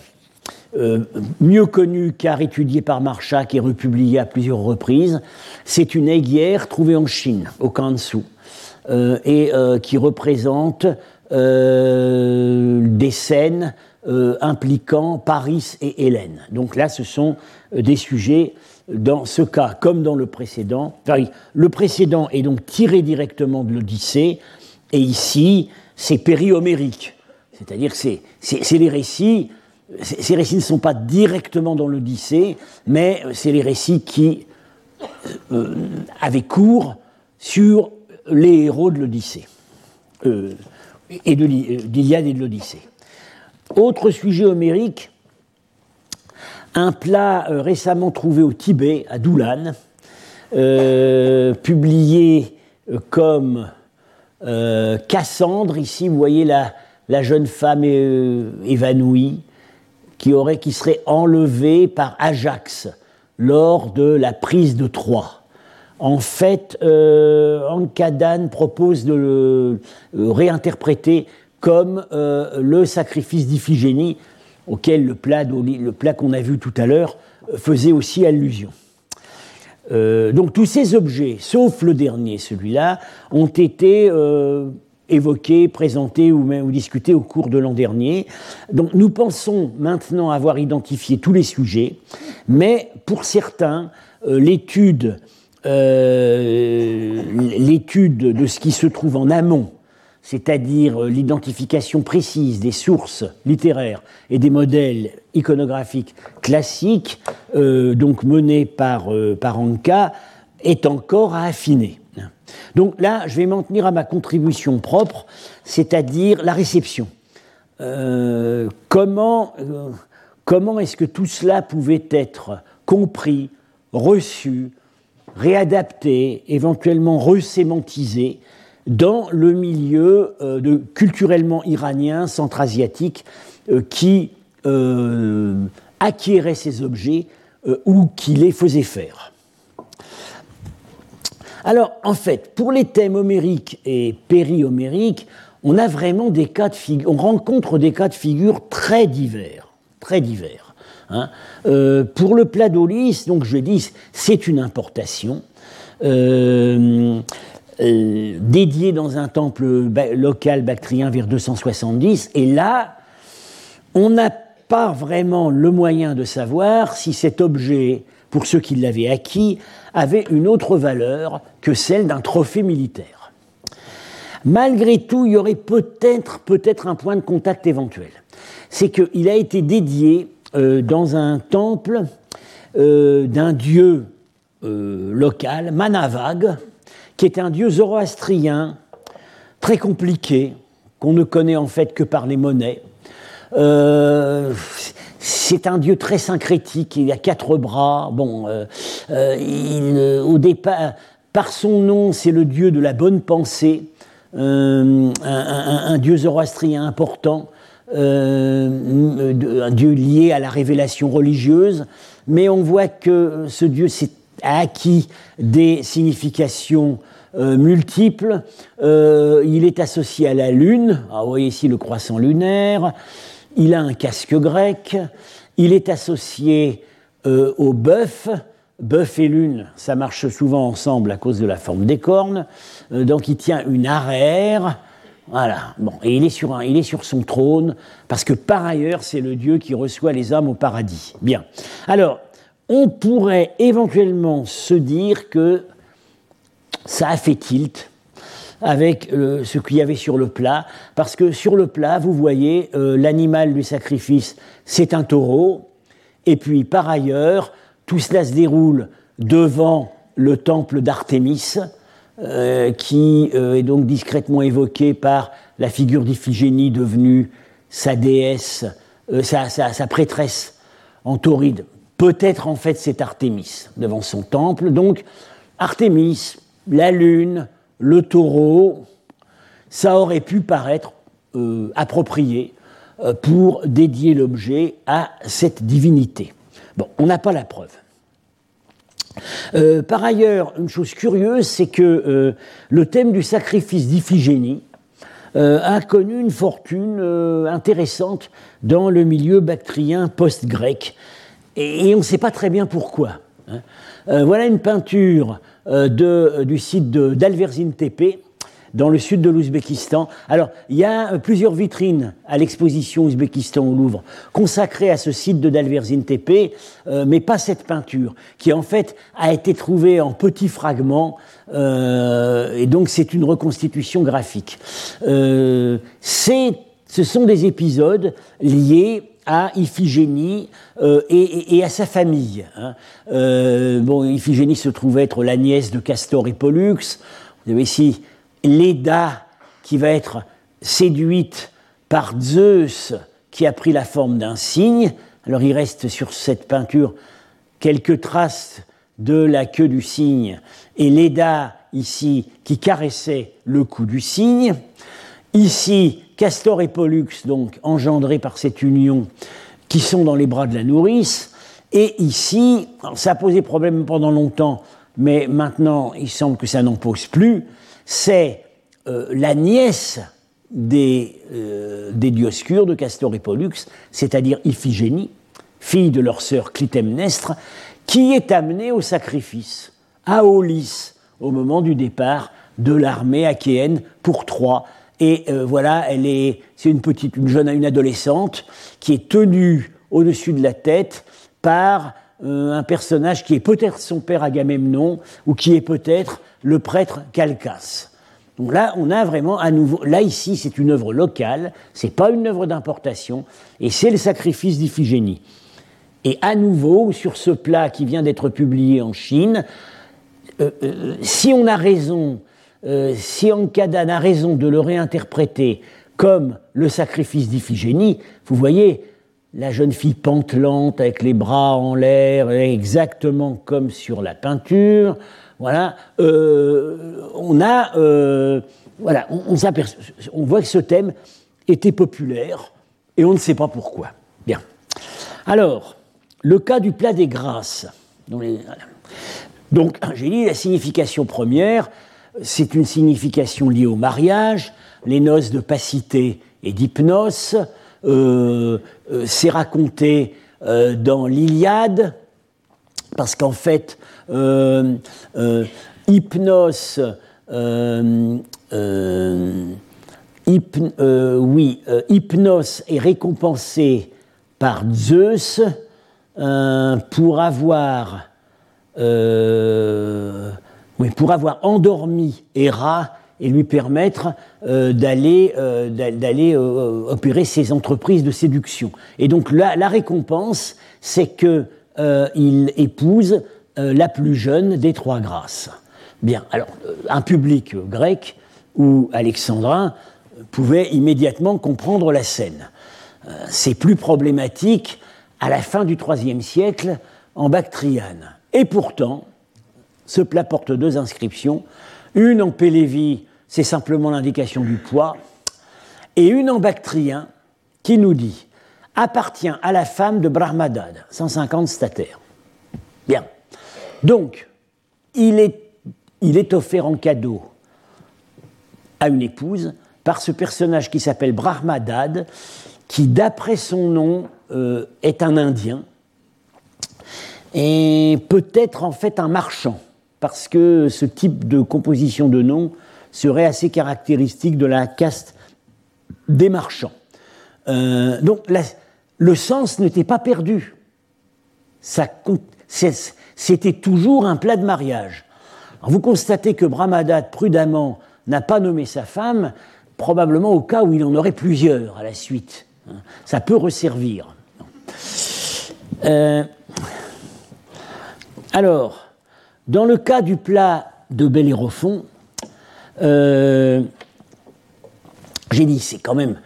B: mieux connu car étudié par Marchak et republié à plusieurs reprises, c'est une aiguière trouvée en Chine, au Kansu. Euh, et euh, qui représente euh, des scènes impliquant Paris et Hélène. Donc là, ce sont des sujets dans ce cas comme dans le précédent. le précédent est donc tiré directement de l'Odyssée, et ici, c'est périomérique. C'est-à-dire que c'est les récits, ces récits ne sont pas directement dans l'Odyssée, mais c'est les récits qui avaient cours sur les héros de l'Odyssée, euh, et de d'Iliade et de l'Odyssée. Autre sujet homérique, un plat euh, récemment trouvé au Tibet, à Doulan, euh, publié euh, comme Cassandre. Ici, vous voyez la, jeune femme évanouie qui serait enlevée par Ajax lors de la prise de Troie. En fait, euh, Ankadan propose de le réinterpréter comme le sacrifice d'Iphigénie, auquel le plat, qu'on a vu tout à l'heure euh, faisait aussi allusion. Euh, donc tous ces objets, sauf le dernier, celui-là, ont été euh, évoqués, présentés ou, même, ou discutés au cours de l'an dernier. Donc nous pensons maintenant avoir identifié tous les sujets, mais pour certains, l'étude l'étude de ce qui se trouve en amont c'est-à-dire euh, l'identification précise des sources littéraires et des modèles iconographiques classiques, euh, donc menés par, euh, par Anka, est encore à affiner. Donc là, je vais m'en tenir à ma contribution propre, c'est-à-dire la réception. comment comment est-ce que tout cela pouvait être compris, reçu, réadapté, éventuellement resémantisé dans le milieu euh, de, culturellement iranien, centra-asiatique, euh, qui euh, acquérait ces objets ou qui les faisait faire. Alors, en fait, pour les thèmes homériques et périhomériques, on rencontre des cas de figure très divers, très divers. Hein. pour le Pladolis, donc je dis, c'est une importation. Euh, dédié dans un temple local bactrien vers 270. Et là, on n'a pas vraiment le moyen de savoir si cet objet, pour ceux qui l'avaient acquis, avait une autre valeur que celle d'un trophée militaire. Malgré tout, il y aurait peut-être peut un point de contact éventuel. C'est qu'il a été dédié euh, dans un temple euh, d'un dieu local, Manavag, qui est un dieu zoroastrien très compliqué, qu'on ne connaît en fait que par les monnaies. Euh, c'est un dieu très syncrétique, il a quatre bras. Bon, euh, euh, il, au départ, par son nom, c'est le dieu de la bonne pensée, un, dieu zoroastrien important, un dieu lié à la révélation religieuse. Mais on voit que ce dieu a acquis des significations euh, multiple. Euh, il est associé à la Lune. Ah, vous voyez ici le croissant lunaire. Il a un casque grec. Il est associé euh, au bœuf. Bœuf et lune, ça marche souvent ensemble à cause de la forme des cornes. donc il tient une arrière. Voilà. Bon, et il est, sur un, il est sur son trône, parce que par ailleurs, c'est le Dieu qui reçoit les âmes au paradis. Bien. Alors, on pourrait éventuellement se dire que ça a fait tilt avec euh, ce qu'il y avait sur le plat, parce que sur le plat, vous voyez, euh, l'animal du sacrifice, c'est un taureau, et puis par ailleurs, tout cela se déroule devant le temple d'Artémis, euh, qui est donc discrètement évoqué par la figure d'Iphigénie devenue sa déesse, sa, sa, prêtresse en tauride. Peut-être en fait c'est Artémis devant son temple. Donc Artémis, la lune, le taureau, ça aurait pu paraître euh, approprié euh, pour dédier l'objet à cette divinité. Bon, on n'a pas la preuve. Euh, par ailleurs, une chose curieuse, c'est que le thème du sacrifice d'Iphigénie a connu une fortune intéressante dans le milieu bactrien post-grec, et, on ne sait pas très bien pourquoi. Hein. voilà une peinture euh, du site d'Alverzine TP, dans le sud de l'Ouzbékistan. Alors, il y a plusieurs vitrines à l'exposition Ouzbékistan au Louvre consacrées à ce site de Dalverzine Tepe, mais pas cette peinture, qui en fait a été trouvée en petits fragments, et donc c'est une reconstitution graphique. ce sont des épisodes liés à Iphigénie euh, et, à sa famille. Hein. Euh, bon, Iphigénie se trouve être la nièce de Castor et Pollux. Vous avez ici Léda qui va être séduite par Zeus qui a pris la forme d'un cygne. Alors il reste sur cette peinture quelques traces de la queue du cygne et Léda ici qui caressait le cou du cygne. Ici, Castor et Pollux, donc engendrés par cette union, qui sont dans les bras de la nourrice. Et ici, ça a posé problème pendant longtemps, mais maintenant il semble que ça n'en pose plus. C'est euh, la nièce des, euh, des Dioscures de Castor et Pollux, c'est-à-dire Iphigénie, fille de leur sœur Clytemnestre, qui est amenée au sacrifice à Aulis au moment du départ de l'armée achéenne pour Troie et euh, voilà, elle est, c'est une petite, une jeune, une adolescente qui est tenue au-dessus de la tête par euh, un personnage qui est peut-être son père Agamemnon ou qui est peut-être le prêtre Calcas. Donc là, on a vraiment à nouveau, là ici, c'est une œuvre locale, c'est pas une œuvre d'importation, et c'est le sacrifice d'Iphigénie. Et à nouveau, sur ce plat qui vient d'être publié en Chine, euh, si on a raison euh, si Ankadan a raison de le réinterpréter comme le sacrifice d'Iphigénie, vous voyez, la jeune fille pantelante avec les bras en l'air, exactement comme sur la peinture. Voilà, euh, on a, euh, voilà, on, on, voit que ce thème était populaire et on ne sait pas pourquoi. Bien. Alors, le cas du plat des grâces. Donc, j'ai dit la signification première, c'est une signification liée au mariage, les noces de pacité et d'hypnose. Euh, euh, c'est raconté euh, dans l'Iliade, parce qu'en fait, hypnose, oui, est récompensée par Zeus pour avoir oui, pour avoir endormi Héra et lui permettre euh, d'aller euh, d'aller euh, opérer ses entreprises de séduction. Et donc la, la récompense, c'est que il épouse la plus jeune des trois grâces. Bien, alors un public grec ou alexandrin pouvait immédiatement comprendre la scène. C'est plus problématique à la fin du IIIe siècle en Bactriane. Et pourtant, ce plat porte deux inscriptions. Une en Pélévi, c'est simplement l'indication du poids, et une en bactrien qui nous dit appartient à la femme de Brahmadad, 150 statères. Bien. Donc, il est, offert en cadeau à une épouse par ce personnage qui s'appelle Brahmadad, qui, d'après son nom, euh, est un Indien et peut-être en fait un marchand parce que ce type de composition de nom serait assez caractéristique de la caste des marchands. Euh, donc le sens n'était pas perdu. C'était toujours un plat de mariage. vous constatez que Brahmadat, prudemment, n'a pas nommé sa femme, probablement au cas où il en aurait plusieurs à la suite. Ça peut resservir. Euh, alors, dans le cas du plat de Bellérophon, euh, j'ai dit, c'est quand même,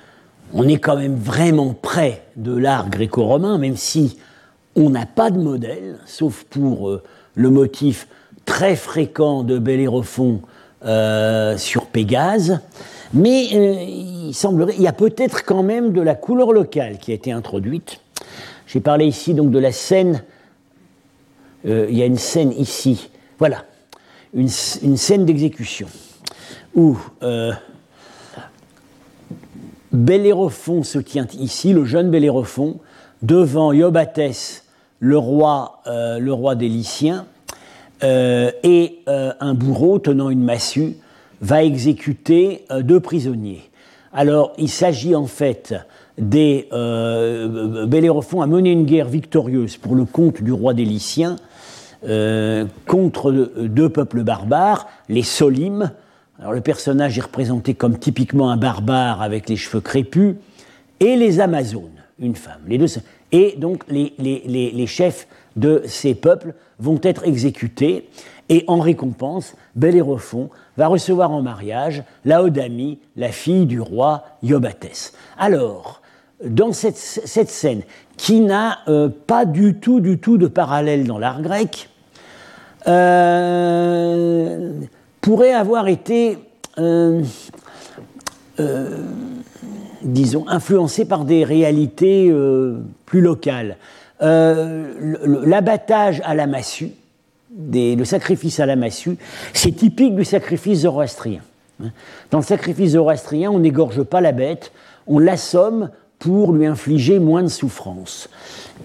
B: on est quand même vraiment près de l'art gréco-romain, même si on n'a pas de modèle, sauf pour euh, le motif très fréquent de Bellérophon euh, sur Pégase. Mais il semblerait, il y a peut-être quand même de la couleur locale qui a été introduite. J'ai parlé ici donc de la scène. il y a une scène ici voilà, une, scène d'exécution où euh, Bellérophon se tient ici, le jeune Bellérophon, devant roi, euh, le roi des Lyciens, euh, et un bourreau tenant une massue va exécuter deux prisonniers. Alors, il s'agit en fait des. Bellérophon a mené une guerre victorieuse pour le compte du roi des Lyciens contre deux peuples barbares, les Solimes. Alors, le personnage est représenté comme typiquement un barbare avec les cheveux crépus, et les Amazones, une femme. Les deux, et donc les, les, chefs de ces peuples vont être exécutés. Et en récompense, Bellérophon va recevoir en mariage Laodamie, la fille du roi Iobates. Alors, dans cette, cette scène, qui n'a euh, pas du tout, du tout de parallèle dans l'art grec, euh, pourrait avoir été, euh, disons, influencé par des réalités plus locales. L'abattage à la massue, le sacrifice à la massue, c'est typique du sacrifice zoroastrien. Dans le sacrifice zoroastrien, on n'égorge pas la bête, on l'assomme pour lui infliger moins de souffrance.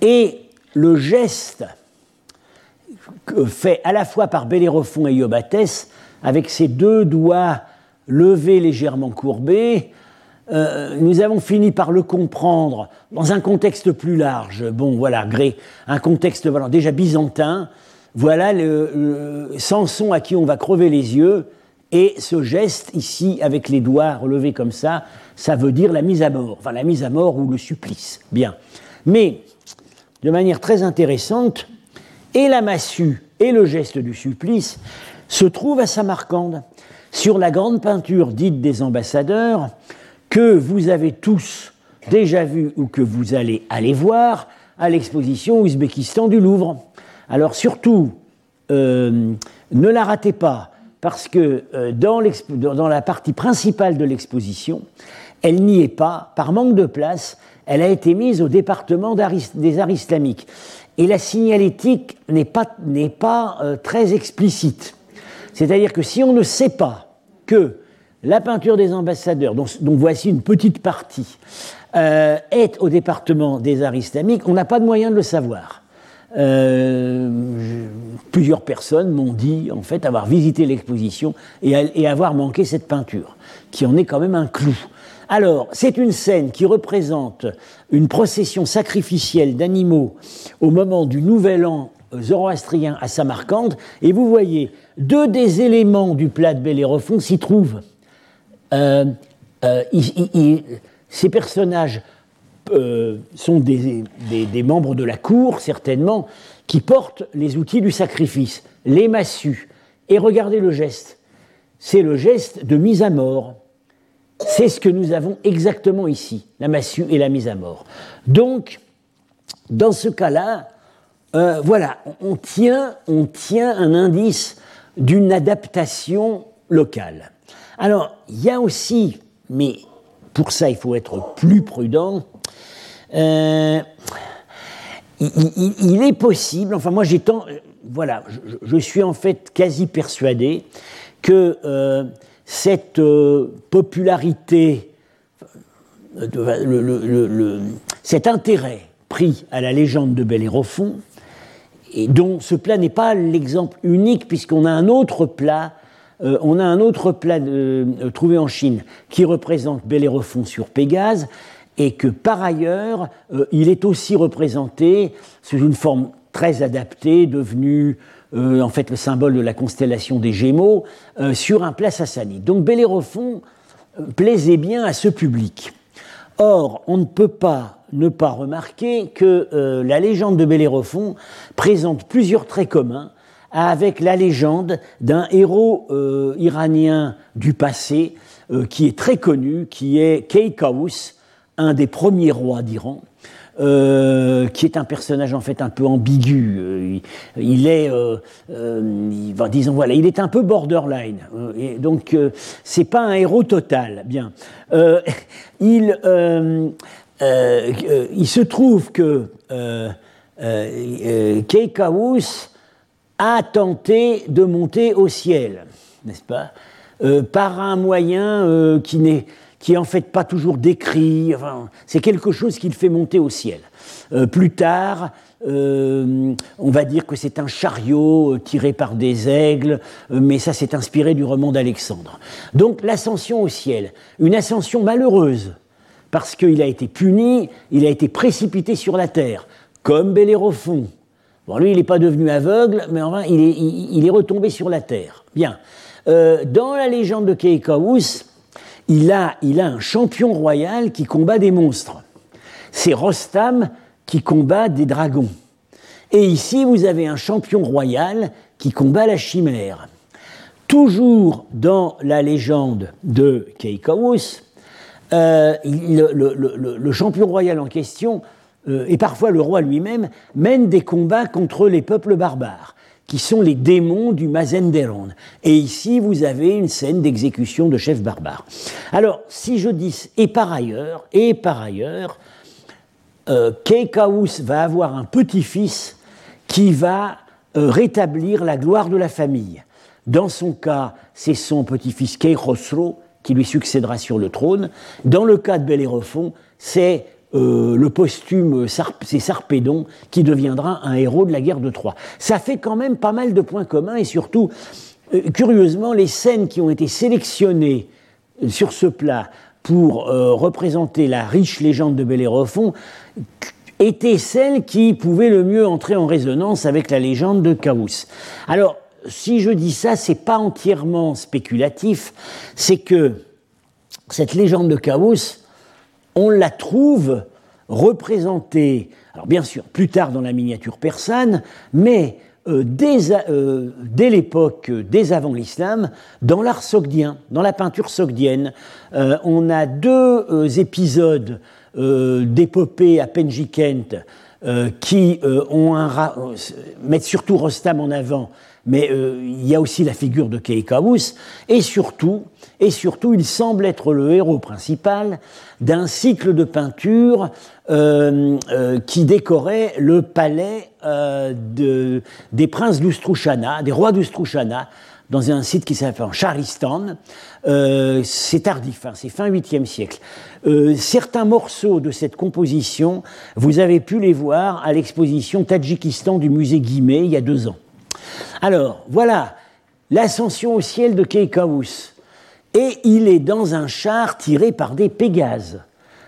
B: Et le geste fait à la fois par Bellérophon et Iobates, avec ses deux doigts levés légèrement courbés, euh, nous avons fini par le comprendre dans un contexte plus large. Bon, voilà, gré, un contexte déjà byzantin, voilà le, Samson à qui on va crever les yeux, et ce geste ici, avec les doigts relevés comme ça, ça veut dire la mise à mort, enfin la mise à mort ou le supplice. Bien. Mais, de manière très intéressante, et la massue et le geste du supplice se trouvent à Samarcande, sur la grande peinture dite des ambassadeurs, que vous avez tous déjà vu ou que vous allez aller voir à l'exposition Ouzbékistan du Louvre. Alors surtout, euh, ne la ratez pas, parce que euh, dans, la partie principale de l'exposition, elle n'y est pas, par manque de place, elle a été mise au département des arts islamiques. Et la signalétique n'est pas, pas euh, très explicite. C'est-à-dire que si on ne sait pas que la peinture des ambassadeurs, dont, voici une petite partie, est au département des arts islamiques, on n'a pas de moyen de le savoir. Euh, plusieurs personnes m'ont dit en fait avoir visité l'exposition et, avoir manqué cette peinture, qui en est quand même un clou. Alors, c'est une scène qui représente une procession sacrificielle d'animaux au moment du nouvel an zoroastrien à Samarcande, et vous voyez, deux des éléments du plat de Bellérophon s'y trouvent. Euh, euh, ces personnages euh, sont des, membres de la cour, certainement, qui portent les outils du sacrifice, les massues. Et regardez le geste. C'est le geste de mise à mort. C'est ce que nous avons exactement ici, la massue et la mise à mort. Donc, dans ce cas-là, euh, voilà, on tient, un indice d'une adaptation locale. Alors, il y a aussi, mais pour ça il faut être plus prudent, euh, il, est possible, enfin moi j'ai tant, voilà, je, suis en fait quasi persuadé que euh, cette popularité, cet intérêt pris à la légende de Bellérophon, et dont ce plat n'est pas l'exemple unique puisqu'on a un autre plat on a un autre plat trouvé en Chine qui représente Bellérophon sur Pégase, et que par ailleurs, euh, il est aussi représenté sous une forme très adaptée, devenue euh, en fait le symbole de la constellation des Gémeaux, euh, sur un plat sassanide. Donc Bellérophon plaisait bien à ce public. Or, on ne peut pas ne pas remarquer que la légende de Bellérophon présente plusieurs traits communs avec la légende d'un héros iranien du passé qui est très connu, qui est Keikaus, un des premiers rois d'Iran, euh, qui est un personnage en fait un peu ambigu. Euh, il, est, euh, disons voilà, il est un peu borderline. et donc c'est pas un héros total. Bien, il, il se trouve que Keikaus a tenté de monter au ciel, n'est-ce pas, par un moyen qui n'est qui est en fait pas toujours décrit. c'est quelque chose qu'il fait monter au ciel. Euh, plus tard, on va dire que c'est un chariot tiré par des aigles, mais ça s'est inspiré du roman d'Alexandre. Donc l'ascension au ciel, une ascension malheureuse, parce qu'il a été puni, il a été précipité sur la terre, comme Bellérophon. Bon, lui, il n'est pas devenu aveugle, mais enfin, il est, il, est, retombé sur la terre. Bien. dans la légende de Keikaus, il a, il a un champion royal qui combat des monstres. C'est Rostam qui combat des dragons. Et ici, vous avez un champion royal qui combat la chimère. Toujours dans la légende de Keikaus, euh, le, champion royal en question, euh, et parfois le roi lui-même, mène des combats contre les peuples barbares qui sont les démons du Mazenderon. Et ici, vous avez une scène d'exécution de chefs barbares. Alors, si je dis, et par ailleurs, et par ailleurs, euh, Keikaus va avoir un petit-fils qui va euh, rétablir la gloire de la famille. Dans son cas, c'est son petit-fils Keikhosro qui lui succédera sur le trône. Dans le cas de Bellérophon, c'est euh, le posthume, c'est Sarpédon, qui deviendra un héros de la guerre de Troie. Ça fait quand même pas mal de points communs et surtout, euh, curieusement, les scènes qui ont été sélectionnées sur ce plat pour euh, représenter la riche légende de Bellérophon étaient celles qui pouvaient le mieux entrer en résonance avec la légende de Chaos. Alors, si je dis ça, c'est pas entièrement spéculatif, c'est que cette légende de Chaos, on la trouve représentée, alors bien sûr, plus tard dans la miniature persane, mais euh, euh, dès, l'époque, dès avant l'islam, dans l'art sogdien, dans la peinture sogdienne. Euh, on a deux épisodes d'épopée à Penjikent qui mettent surtout Rostam en avant mais euh, il y a aussi la figure de Keikaus, et surtout, et surtout, il semble être le héros principal d'un cycle de peinture euh, euh, qui décorait le palais de, des princes d'Ustrouchana, des rois d'Ustrouchana, dans un site qui s'appelle Charistan. c'est tardif, hein, c'est fin 8e siècle. certains morceaux de cette composition, vous avez pu les voir à l'exposition Tadjikistan du musée Guimet il y a deux ans. Alors, voilà l'ascension au ciel de Keikaus. Et il est dans un char tiré par des Pégases.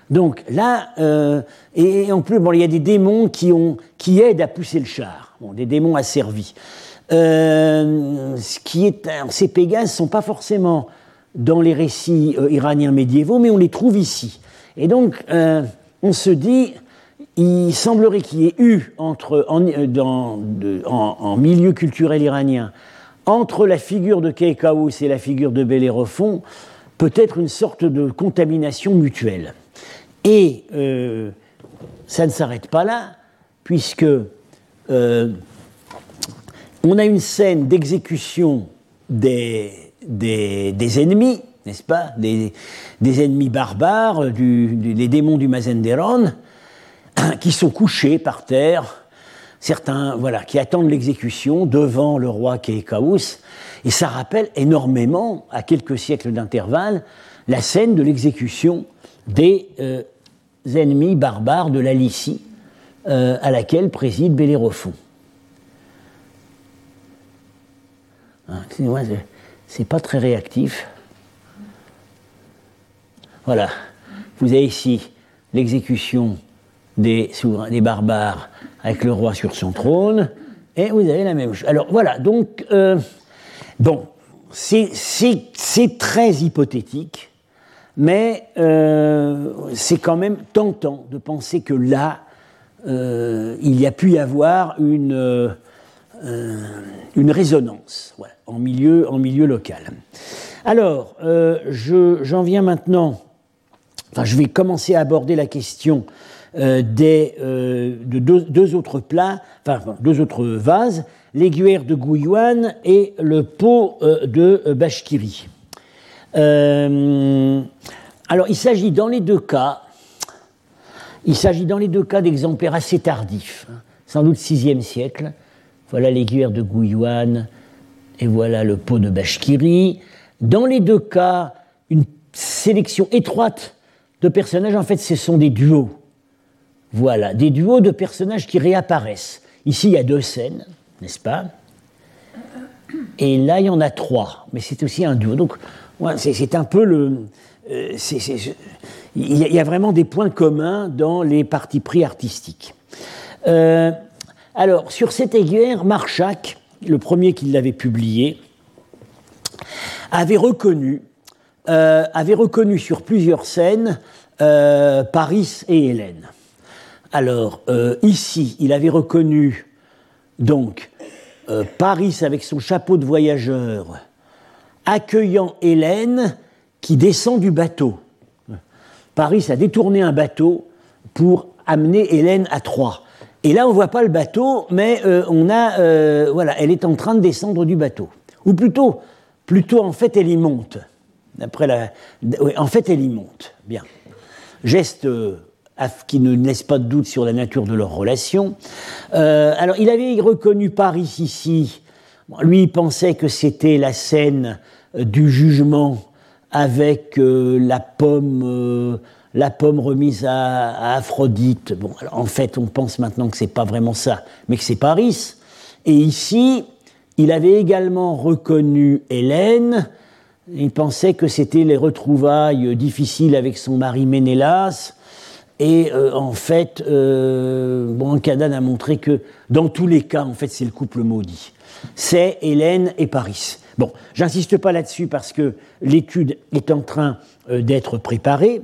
B: Donc là, euh, et en plus, bon, il y a des démons qui, ont, qui aident à pousser le char, des démons asservis. Euh, ce qui est, ces Pégases sont pas forcément dans les récits euh, iraniens médiévaux, mais on les trouve ici. Et donc, on se dit, il semblerait qu'il y ait eu entre, en, en, milieu culturel iranien entre la figure de Keikaous et la figure de Bellérophon peut-être une sorte de contamination mutuelle. Et euh, ça ne s'arrête pas là, puisque euh, on a une scène d'exécution des, ennemis, n'est-ce pas? Des, ennemis barbares, du, des démons du Mazenderon, qui sont couchés par terre, certains voilà, qui attendent l'exécution devant le roi Keikaus. Et ça rappelle énormément, à quelques siècles d'intervalle, la scène de l'exécution des euh, ennemis barbares de la Lycie, euh, à laquelle préside Bellérophon. Hein, c'est pas très réactif. Voilà. Vous avez ici l'exécution des, des barbares avec le roi sur son trône, et vous avez la même chose. Alors voilà, donc, euh, bon, c'est très hypothétique, mais euh, c'est quand même tentant de penser que là, euh, il y a pu y avoir une, une résonance en, milieu, en milieu local. Alors, j'en viens maintenant, enfin, je vais commencer à aborder la question des, euh, de deux, autres plats, enfin deux autres vases, l'aiguillère de Gouillouane et le pot euh, de Bashkiri. alors il s'agit dans les deux cas, il s'agit dans les deux cas d'exemplaires assez tardifs, hein, sans doute 6e siècle. Voilà l'aiguillère de Gouillouane et voilà le pot de Bashkiri. Dans les deux cas, une sélection étroite de personnages, en fait, ce sont des duos Voilà, des duos de personnages qui réapparaissent. Ici, il y a deux scènes, n'est-ce pas? Et là, il y en a trois, mais c'est aussi un duo. Donc, c'est un peu le. Euh, il y, a vraiment des points communs dans les partis pris artistiques. Euh, alors, sur cette aiguille, Marchak, le premier qui l'avait publié, avait reconnu, euh, avait reconnu sur plusieurs scènes Paris et Hélène. Alors, ici, il avait reconnu donc Paris avec son chapeau de voyageur, accueillant Hélène qui descend du bateau. Paris a détourné un bateau pour amener Hélène à Troyes. Et là, on ne voit pas le bateau, mais euh, on a, euh, voilà, elle est en train de descendre du bateau. Ou plutôt, plutôt en fait, elle y monte. D'après la, en fait, elle y monte. Bien. Geste euh, qui ne laisse pas de doute sur la nature de leur relation. alors, il avait reconnu Paris ici. lui, il pensait que c'était la scène du jugement avec euh, la pomme, euh, la pomme remise à, Aphrodite. Bon, en fait, on pense maintenant que c'est pas vraiment ça, mais que c'est Paris. Et ici, il avait également reconnu Hélène. Il pensait que c'était les retrouvailles difficiles avec son mari Ménélas. Et euh, en fait, euh, a montré que dans tous les cas, en fait, c'est le couple maudit. C'est Hélène et Paris. Bon, j'insiste pas là-dessus parce que l'étude est en train euh, d'être préparée,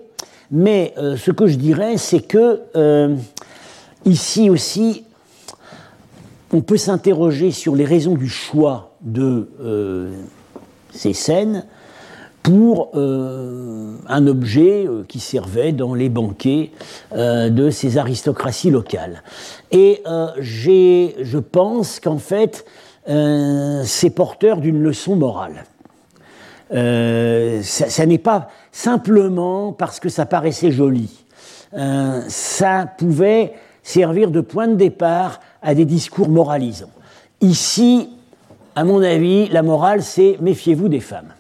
B: mais euh, ce que je dirais, c'est que ici aussi, on peut s'interroger sur les raisons du choix de ces scènes pour un objet qui servait dans les banquets de ces aristocraties locales. Et je pense qu'en fait, euh, c'est porteur d'une leçon morale. Euh, ça, n'est pas simplement parce que ça paraissait joli. Euh, ça pouvait servir de point de départ à des discours moralisants. Ici, à mon avis, la morale, c'est méfiez-vous des femmes.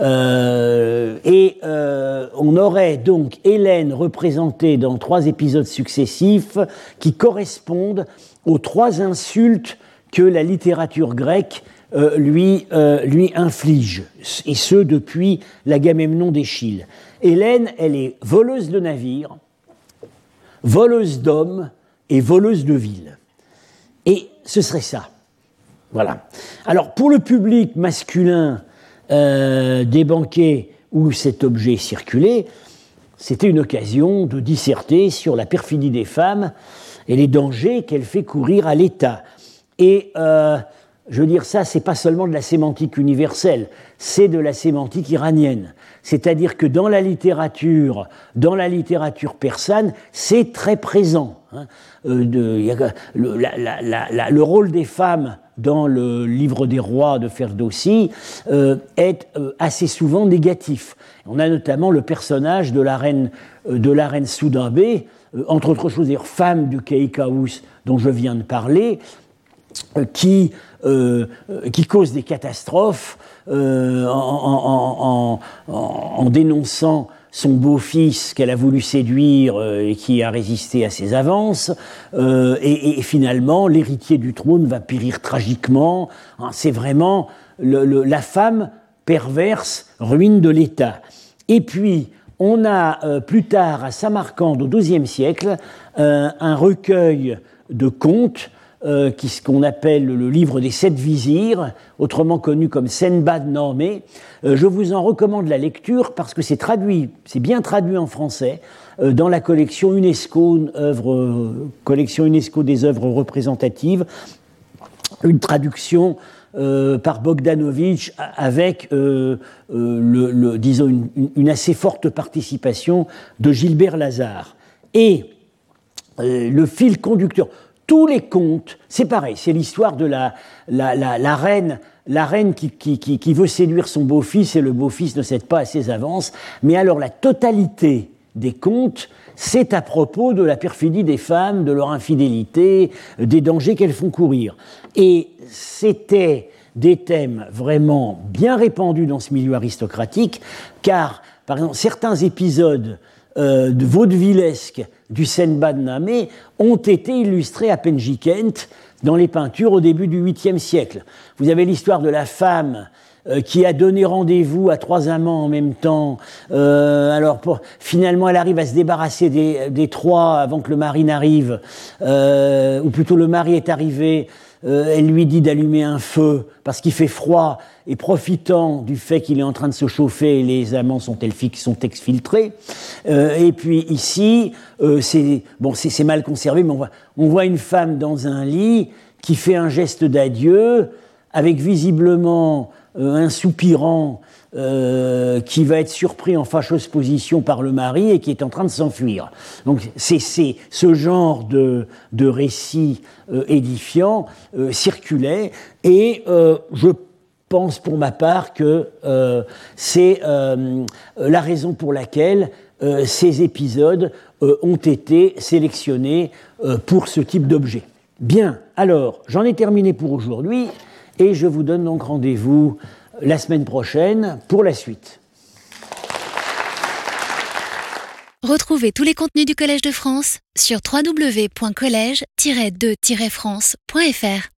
B: Et on aurait donc Hélène représentée dans trois épisodes successifs qui correspondent aux trois insultes que la littérature grecque euh, lui, euh, lui inflige, et ce depuis l'Agamemnon d'Échille. Hélène, elle est voleuse de navires, voleuse d'hommes et voleuse de villes. Et ce serait ça. Voilà. Alors pour le public masculin euh, des banquets où cet objet circulait, c'était une occasion de disserter sur la perfidie des femmes et les dangers qu'elle fait courir à l'État. Et euh, je veux dire, ça, c'est pas seulement de la sémantique universelle, c'est de la sémantique iranienne. C'est-à-dire que dans la littérature, dans la littérature persane, c'est très présent. Le, rôle des femmes dans le livre des rois de Ferdowsi euh, est euh, assez souvent négatif. On a notamment le personnage de la reine, euh, de la reine entre autres choses, femme du Keikaous dont je viens de parler, qui, qui cause des catastrophes en, dénonçant son beau-fils qu'elle a voulu séduire et qui a résisté à ses avances. et, finalement, l'héritier du trône va périr tragiquement. Hein, c'est vraiment la femme perverse, ruine de l'État. Et puis, on a plus tard, à Samarcande, au XIIe siècle, un recueil de contes euh, qu'on appelle le livre des sept vizirs, autrement connu comme Senbad Normé. Euh, je vous en recommande la lecture parce que c'est traduit, c'est bien traduit en français euh, dans la collection UNESCO, collection UNESCO des œuvres représentatives, une traduction par Bogdanovich avec, le, disons, une, une, assez forte participation de Gilbert Lazare. Et le fil conducteur, tous les contes, c'est pareil, c'est l'histoire de la, la, reine, la reine qui, qui, veut séduire son beau-fils et le beau-fils ne cède pas à ses avances. Mais alors la totalité des contes, c'est à propos de la perfidie des femmes, de leur infidélité, des dangers qu'elles font courir. Et c'était des thèmes vraiment bien répandus dans ce milieu aristocratique, car, par exemple, certains épisodes euh, de vaudevillesques du Senbad Namé ont été illustrés à Penjikent dans les peintures au début du 8e siècle. Vous avez l'histoire de la femme euh, qui a donné rendez-vous à trois amants en même temps. Euh, alors finalement, elle arrive à se débarrasser des, trois avant que le mari n'arrive, euh, ou plutôt le mari est arrivé. Elle lui dit d'allumer un feu parce qu'il fait froid et profitant du fait qu'il est en train de se chauffer, les amants sont, sont exfiltrés. et puis ici, c'est bon, c'est mal conservé, mais on voit, une femme dans un lit qui fait un geste d'adieu avec visiblement euh, un soupirant euh, qui va être surpris en fâcheuse position par le mari et qui est en train de s'enfuir. Donc c'est ce genre de, de récit euh, édifiant circulait et je pense pour ma part que c'est la raison pour laquelle ces épisodes ont été sélectionnés pour ce type d'objet. Bien, alors j'en ai terminé pour aujourd'hui. Et je vous donne donc rendez-vous la semaine prochaine pour la suite.
A: Retrouvez tous les contenus du Collège de France sur www.colège-2-france.fr.